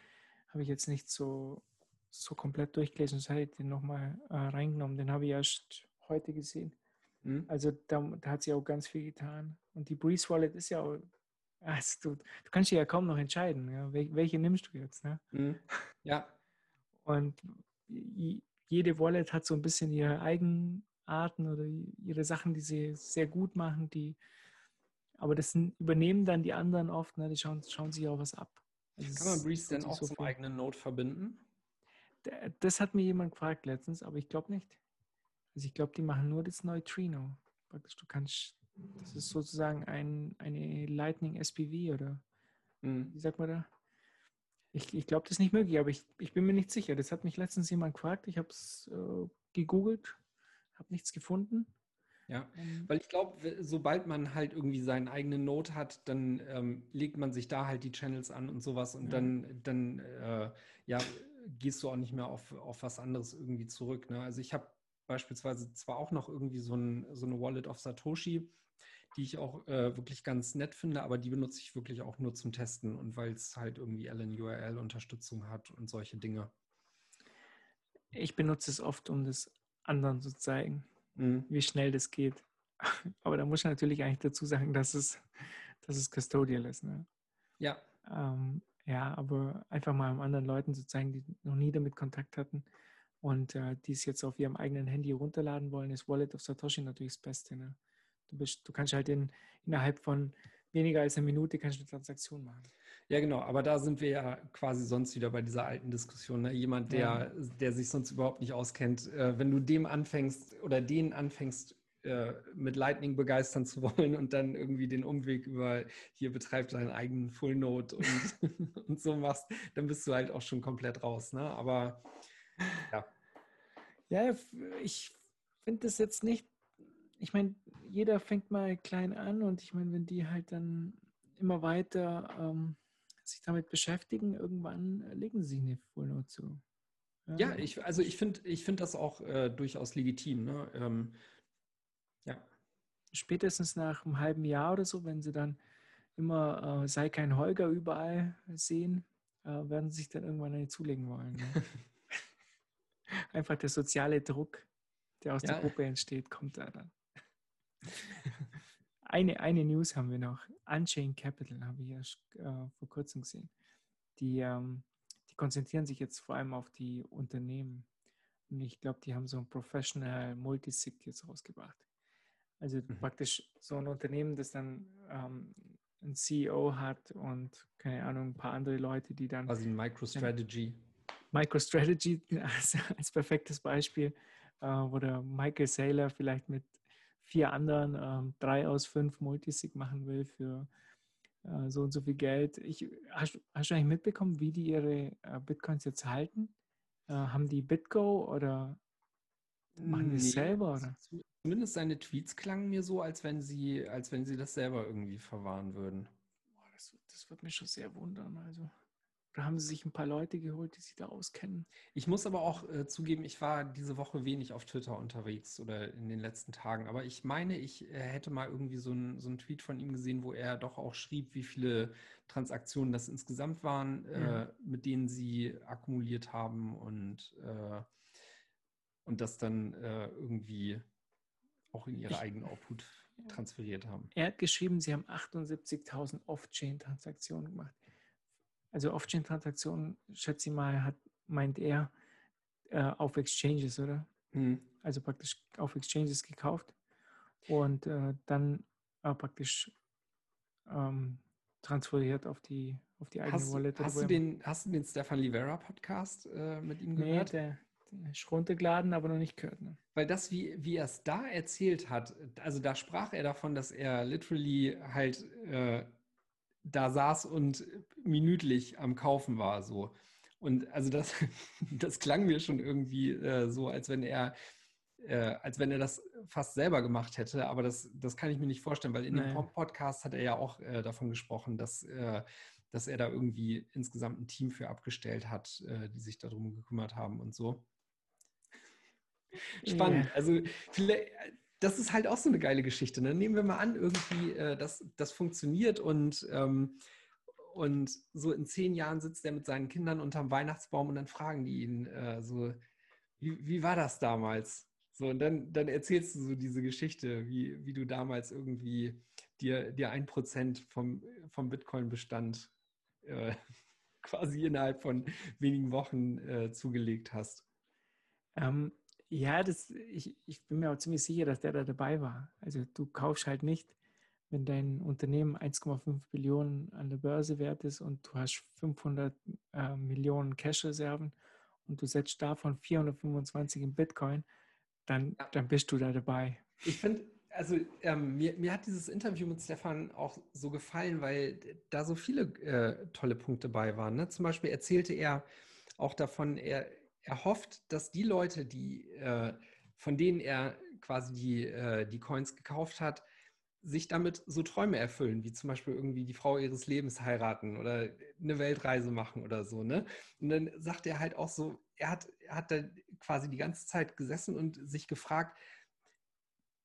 habe ich jetzt nicht so, so komplett durchgelesen, sonst hätte ich den nochmal äh, reingenommen. Den habe ich erst heute gesehen. Mhm. Also da, da, hat sie auch ganz viel getan. Und die Breeze Wallet ist ja auch, also du, du kannst dich ja kaum noch entscheiden, ja? Wel, welche nimmst du jetzt. Ne? Mhm. Ja. Und jede Wallet hat so ein bisschen ihre Eigenarten oder ihre Sachen, die sie sehr gut machen, die aber das übernehmen dann die anderen oft, ne? die schauen, schauen sich auch was ab. Also Kann man Breeze denn auch so zum viel. eigenen Node verbinden? Das hat mir jemand gefragt letztens, aber ich glaube nicht. Also ich glaube, die machen nur das Neutrino. Praktisch, du kannst, das ist sozusagen ein, eine Lightning SPV oder mhm. wie sagt man da? Ich, ich glaube, das ist nicht möglich, aber ich, ich bin mir nicht sicher. Das hat mich letztens jemand gefragt. Ich habe es äh, gegoogelt, habe nichts gefunden. Ja, ähm. weil ich glaube, sobald man halt irgendwie seinen eigenen Note hat, dann ähm, legt man sich da halt die Channels an und sowas und ja. dann, dann äh, ja, gehst du auch nicht mehr auf, auf was anderes irgendwie zurück. Ne? Also ich habe beispielsweise zwar auch noch irgendwie so, ein, so eine Wallet auf Satoshi, die ich auch äh, wirklich ganz nett finde, aber die benutze ich wirklich auch nur zum Testen und weil es halt irgendwie LNURL-Unterstützung hat und solche Dinge. Ich benutze es oft, um das anderen zu zeigen, mhm. wie schnell das geht. Aber da muss man natürlich eigentlich dazu sagen, dass es, dass es custodial ist. Ne? Ja. Ähm, ja, aber einfach mal anderen Leuten zu zeigen, die noch nie damit Kontakt hatten, und äh, die es jetzt auf ihrem eigenen Handy runterladen wollen, ist Wallet of Satoshi natürlich das Beste. Ne? Du, bist, du kannst halt in, innerhalb von weniger als einer Minute kannst du eine Transaktion machen. Ja, genau, aber da sind wir ja quasi sonst wieder bei dieser alten Diskussion. Ne? Jemand, der, ja. der sich sonst überhaupt nicht auskennt, äh, wenn du dem anfängst oder den anfängst, äh, mit Lightning begeistern zu wollen und dann irgendwie den Umweg über hier betreibt deinen eigenen Full Node und, und so machst, dann bist du halt auch schon komplett raus. Ne? Aber ja. Ja, ich finde das jetzt nicht, ich meine, jeder fängt mal klein an und ich meine, wenn die halt dann immer weiter ähm, sich damit beschäftigen, irgendwann legen sie eine Full zu. Ja, ja ich, also ich finde ich find das auch äh, durchaus legitim. Ne? Ähm, ja. Spätestens nach einem halben Jahr oder so, wenn sie dann immer äh, sei kein Holger überall sehen, äh, werden sie sich dann irgendwann eine zulegen wollen. Ne? Einfach der soziale Druck, der aus ja. der Gruppe entsteht, kommt da dann. Eine, eine News haben wir noch. Unchained Capital habe ich erst äh, vor kurzem gesehen. Die, ähm, die konzentrieren sich jetzt vor allem auf die Unternehmen. Und ich glaube, die haben so ein Professional Multisig jetzt rausgebracht. Also mhm. praktisch so ein Unternehmen, das dann ähm, ein CEO hat und keine Ahnung, ein paar andere Leute, die dann. Also ein MicroStrategy. MicroStrategy als, als perfektes Beispiel, äh, wo der Michael Saylor vielleicht mit vier anderen ähm, drei aus fünf Multisig machen will für äh, so und so viel Geld. Ich, hast, hast du eigentlich mitbekommen, wie die ihre äh, Bitcoins jetzt halten? Äh, haben die BitGo oder machen die nee, es selber? Oder? Zumindest seine Tweets klangen mir so, als wenn sie, als wenn sie das selber irgendwie verwahren würden. Boah, das, das würde mich schon sehr wundern. Also. Oder haben Sie sich ein paar Leute geholt, die sich da auskennen? Ich muss aber auch äh, zugeben, ich war diese Woche wenig auf Twitter unterwegs oder in den letzten Tagen. Aber ich meine, ich äh, hätte mal irgendwie so einen so Tweet von ihm gesehen, wo er doch auch schrieb, wie viele Transaktionen das insgesamt waren, äh, mit denen Sie akkumuliert haben und, äh, und das dann äh, irgendwie auch in Ihre eigene Obhut transferiert haben. Er hat geschrieben, sie haben 78.000 Off-Chain-Transaktionen gemacht. Also Off-Chain-Transaktionen, schätze ich mal, hat, meint er äh, auf Exchanges, oder? Hm. Also praktisch auf Exchanges gekauft und äh, dann äh, praktisch ähm, transferiert auf die, auf die eigene Hast, Wallet. hast, du den, hast du den Stefan Livera Podcast äh, mit ihm Nee, gehört? der, der ist runtergeladen, aber noch nicht gehört. Ne? Weil das, wie, wie er es da erzählt hat, also da sprach er davon, dass er literally halt äh, da saß und minütlich am Kaufen war, so. Und also das, das klang mir schon irgendwie äh, so, als wenn er, äh, als wenn er das fast selber gemacht hätte, aber das, das kann ich mir nicht vorstellen, weil in Nee. dem Podcast hat er ja auch äh, davon gesprochen, dass, äh, dass er da irgendwie insgesamt ein Team für abgestellt hat, äh, die sich darum gekümmert haben und so. Spannend. Ja. Also vielleicht, das ist halt auch so eine geile Geschichte. Ne? Nehmen wir mal an, irgendwie, äh, dass das funktioniert und, ähm, und so in zehn Jahren sitzt er mit seinen Kindern unterm Weihnachtsbaum und dann fragen die ihn äh, so, wie, wie war das damals? So, und dann, dann erzählst du so diese Geschichte, wie, wie du damals irgendwie dir, dir ein Prozent vom, vom Bitcoin-Bestand äh, quasi innerhalb von wenigen Wochen äh, zugelegt hast. Ähm, ja, das, ich, ich bin mir auch ziemlich sicher, dass der da dabei war. Also du kaufst halt nicht, wenn dein Unternehmen 1,5 Billionen an der Börse wert ist und du hast 500 äh, Millionen Cash-Reserven und du setzt davon 425 in Bitcoin, dann, Ja. dann bist du da dabei. Ich finde, also ähm, mir, mir hat dieses Interview mit Stefan auch so gefallen, weil da so viele äh, tolle Punkte bei waren. Ne? Zum Beispiel erzählte er auch davon, er, er hofft, dass die Leute, die, äh, von denen er quasi die, äh, die Coins gekauft hat, sich damit so Träume erfüllen, wie zum Beispiel irgendwie die Frau ihres Lebens heiraten oder eine Weltreise machen oder so. Ne? Und dann sagt er halt auch so, er hat, er hat da quasi die ganze Zeit gesessen und sich gefragt,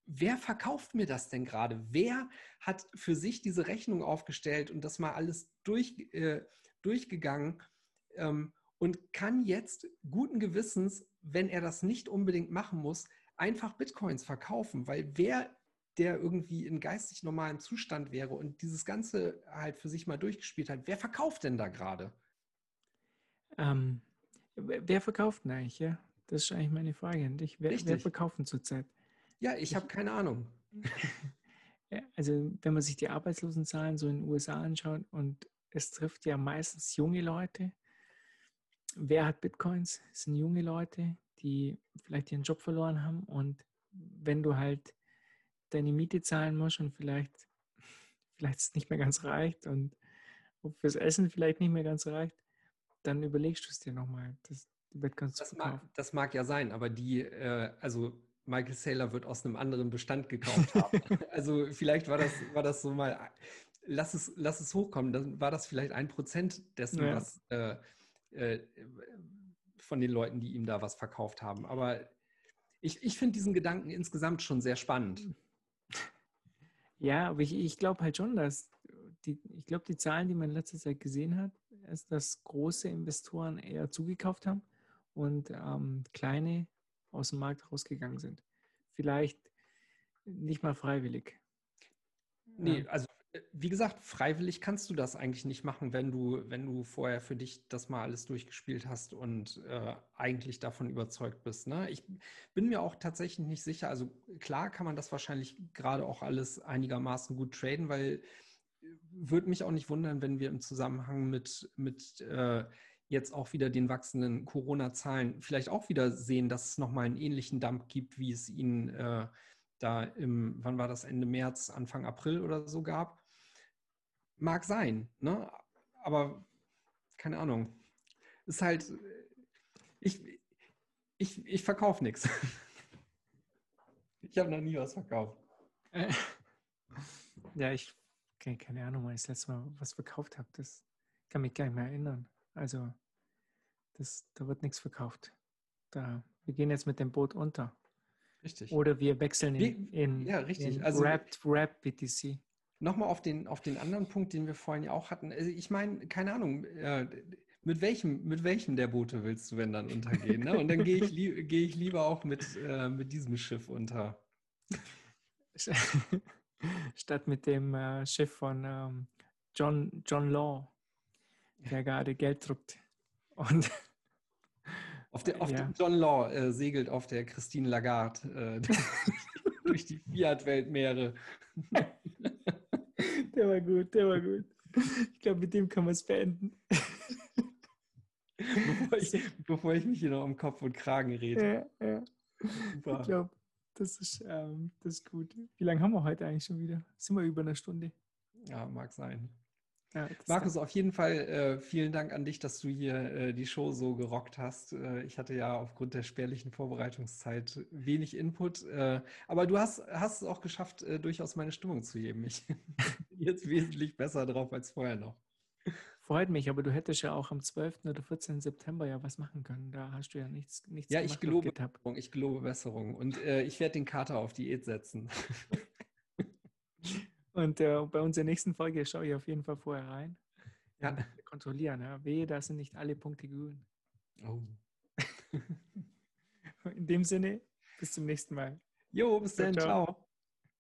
wer verkauft mir das denn gerade? Wer hat für sich diese Rechnung aufgestellt und das mal alles durch, äh, durchgegangen ähm, und kann jetzt guten Gewissens, wenn er das nicht unbedingt machen muss, einfach Bitcoins verkaufen? Weil wer der irgendwie in geistig normalem Zustand wäre und dieses Ganze halt für sich mal durchgespielt hat, wer verkauft denn da gerade? Ähm, wer wer verkauft denn eigentlich? Ja? Das ist eigentlich meine Frage an dich. Wer, wer Richtig. verkauft denn zurzeit? Ja, ich habe keine Ahnung. Also wenn man sich die Arbeitslosenzahlen so in den USA anschaut und es trifft ja meistens junge Leute. Wer hat Bitcoins? Es sind junge Leute, die vielleicht ihren Job verloren haben und wenn du halt deine Miete zahlen musst und vielleicht vielleicht es nicht mehr ganz reicht und fürs Essen vielleicht nicht mehr ganz reicht, dann überlegst du es dir nochmal, das, die Bitcoins zu Das mag, verkaufen. das mag ja sein, aber die, äh, also Michael Saylor wird aus einem anderen Bestand gekauft haben. also vielleicht war das, war das so mal, lass es, lass es hochkommen, dann war das vielleicht ein Prozent dessen, Ja. was äh, äh, von den Leuten, die ihm da was verkauft haben. Aber ich, ich finde diesen Gedanken insgesamt schon sehr spannend. Ja, aber ich, ich glaube halt schon, dass die, ich glaube, die Zahlen, die man in letzter Zeit gesehen hat, ist, dass große Investoren eher zugekauft haben und ähm, kleine aus dem Markt rausgegangen sind. Vielleicht nicht mal freiwillig. Nee, also wie gesagt, freiwillig kannst du das eigentlich nicht machen, wenn du, wenn du vorher für dich das mal alles durchgespielt hast und äh, eigentlich davon überzeugt bist. Ne? Ich bin mir auch tatsächlich nicht sicher. Also klar kann man das wahrscheinlich gerade auch alles einigermaßen gut traden, weil würde mich auch nicht wundern, wenn wir im Zusammenhang mit, mit äh, jetzt auch wieder den wachsenden Corona-Zahlen vielleicht auch wieder sehen, dass es nochmal einen ähnlichen Dump gibt, wie es ihn äh, da im, wann war das, Ende März, Anfang April oder so gab. Mag sein, ne? Aber keine Ahnung. Ist halt, ich, ich, ich verkaufe nichts. Ich habe noch nie was verkauft. Äh, Ja, ich keine, keine Ahnung, wann ich das letzte Mal was verkauft habe. Das kann mich gar nicht mehr erinnern. Also, das, da wird nichts verkauft. Da, wir gehen jetzt mit dem Boot unter. Richtig. Oder wir wechseln in, in, ja, richtig. in Also- Wrapped, Wrapped BTC. Nochmal auf den, auf den anderen Punkt, den wir vorhin ja auch hatten. Also ich meine, keine Ahnung, äh, mit welchem, mit welchem der Boote willst du, wenn dann untergehen? Ne? Und dann gehe ich, lieb, gehe ich lieber auch mit, äh, mit diesem Schiff unter. statt mit dem äh, Chef von ähm, John, John Law, der gerade Geld druckt. Und auf, der, auf ja. John Law äh, segelt auf der Christine Lagarde äh, durch die Fiat-Weltmeere. Der war gut, der war gut. Ich glaube, mit dem kann man es beenden. bevor, ich, bevor ich mich hier noch um Kopf und Kragen rede. Ja, ja. Super. Ich glaube, das, ist, ähm, das ist gut. Wie lange haben wir heute eigentlich schon wieder? Sind wir über eine Stunde? Ja, mag sein. Ja, Markus, auf jeden Fall äh, vielen Dank an dich, dass du hier äh, die Show so gerockt hast. Äh, ich hatte ja aufgrund der spärlichen Vorbereitungszeit wenig Input, äh, aber du hast, hast es auch geschafft, äh, durchaus meine Stimmung zu heben. Ich bin jetzt wesentlich besser drauf als vorher noch. Freut mich, aber du hättest ja auch am 12. oder 14. September ja was machen können. Da hast du ja nichts, nichts ja, gemacht. Ja, ich gelobe Besserung. Ich gelobe Besserung. Und äh, ich werde den Kater auf Diät setzen. Und äh, bei unserer nächsten Folge schaue ich auf jeden Fall vorher rein. Ja. kontrollieren. Ja. Wehe, da sind nicht alle Punkte grün. Oh. In dem Sinne, bis zum nächsten Mal. Jo, bis dann. Ciao. ciao.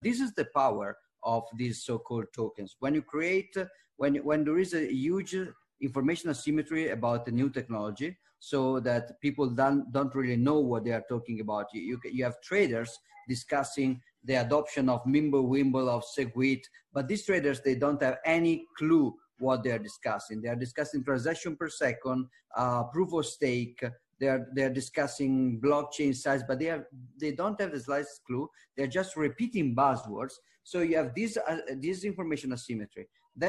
This is the power of these so-called tokens. When you create, when, when there is a huge information asymmetry about the new technology, so that people don't, don't really know what they are talking about. You, you, you have traders discussing the adoption of Mimblewimble, of Segwit, but these traders, they don't have any clue what they are discussing. They are discussing transaction per second, uh, proof of stake, they're they're discussing blockchain size, but they are, they don't have the slightest clue. They're just repeating buzzwords. So you have this uh, this information asymmetry.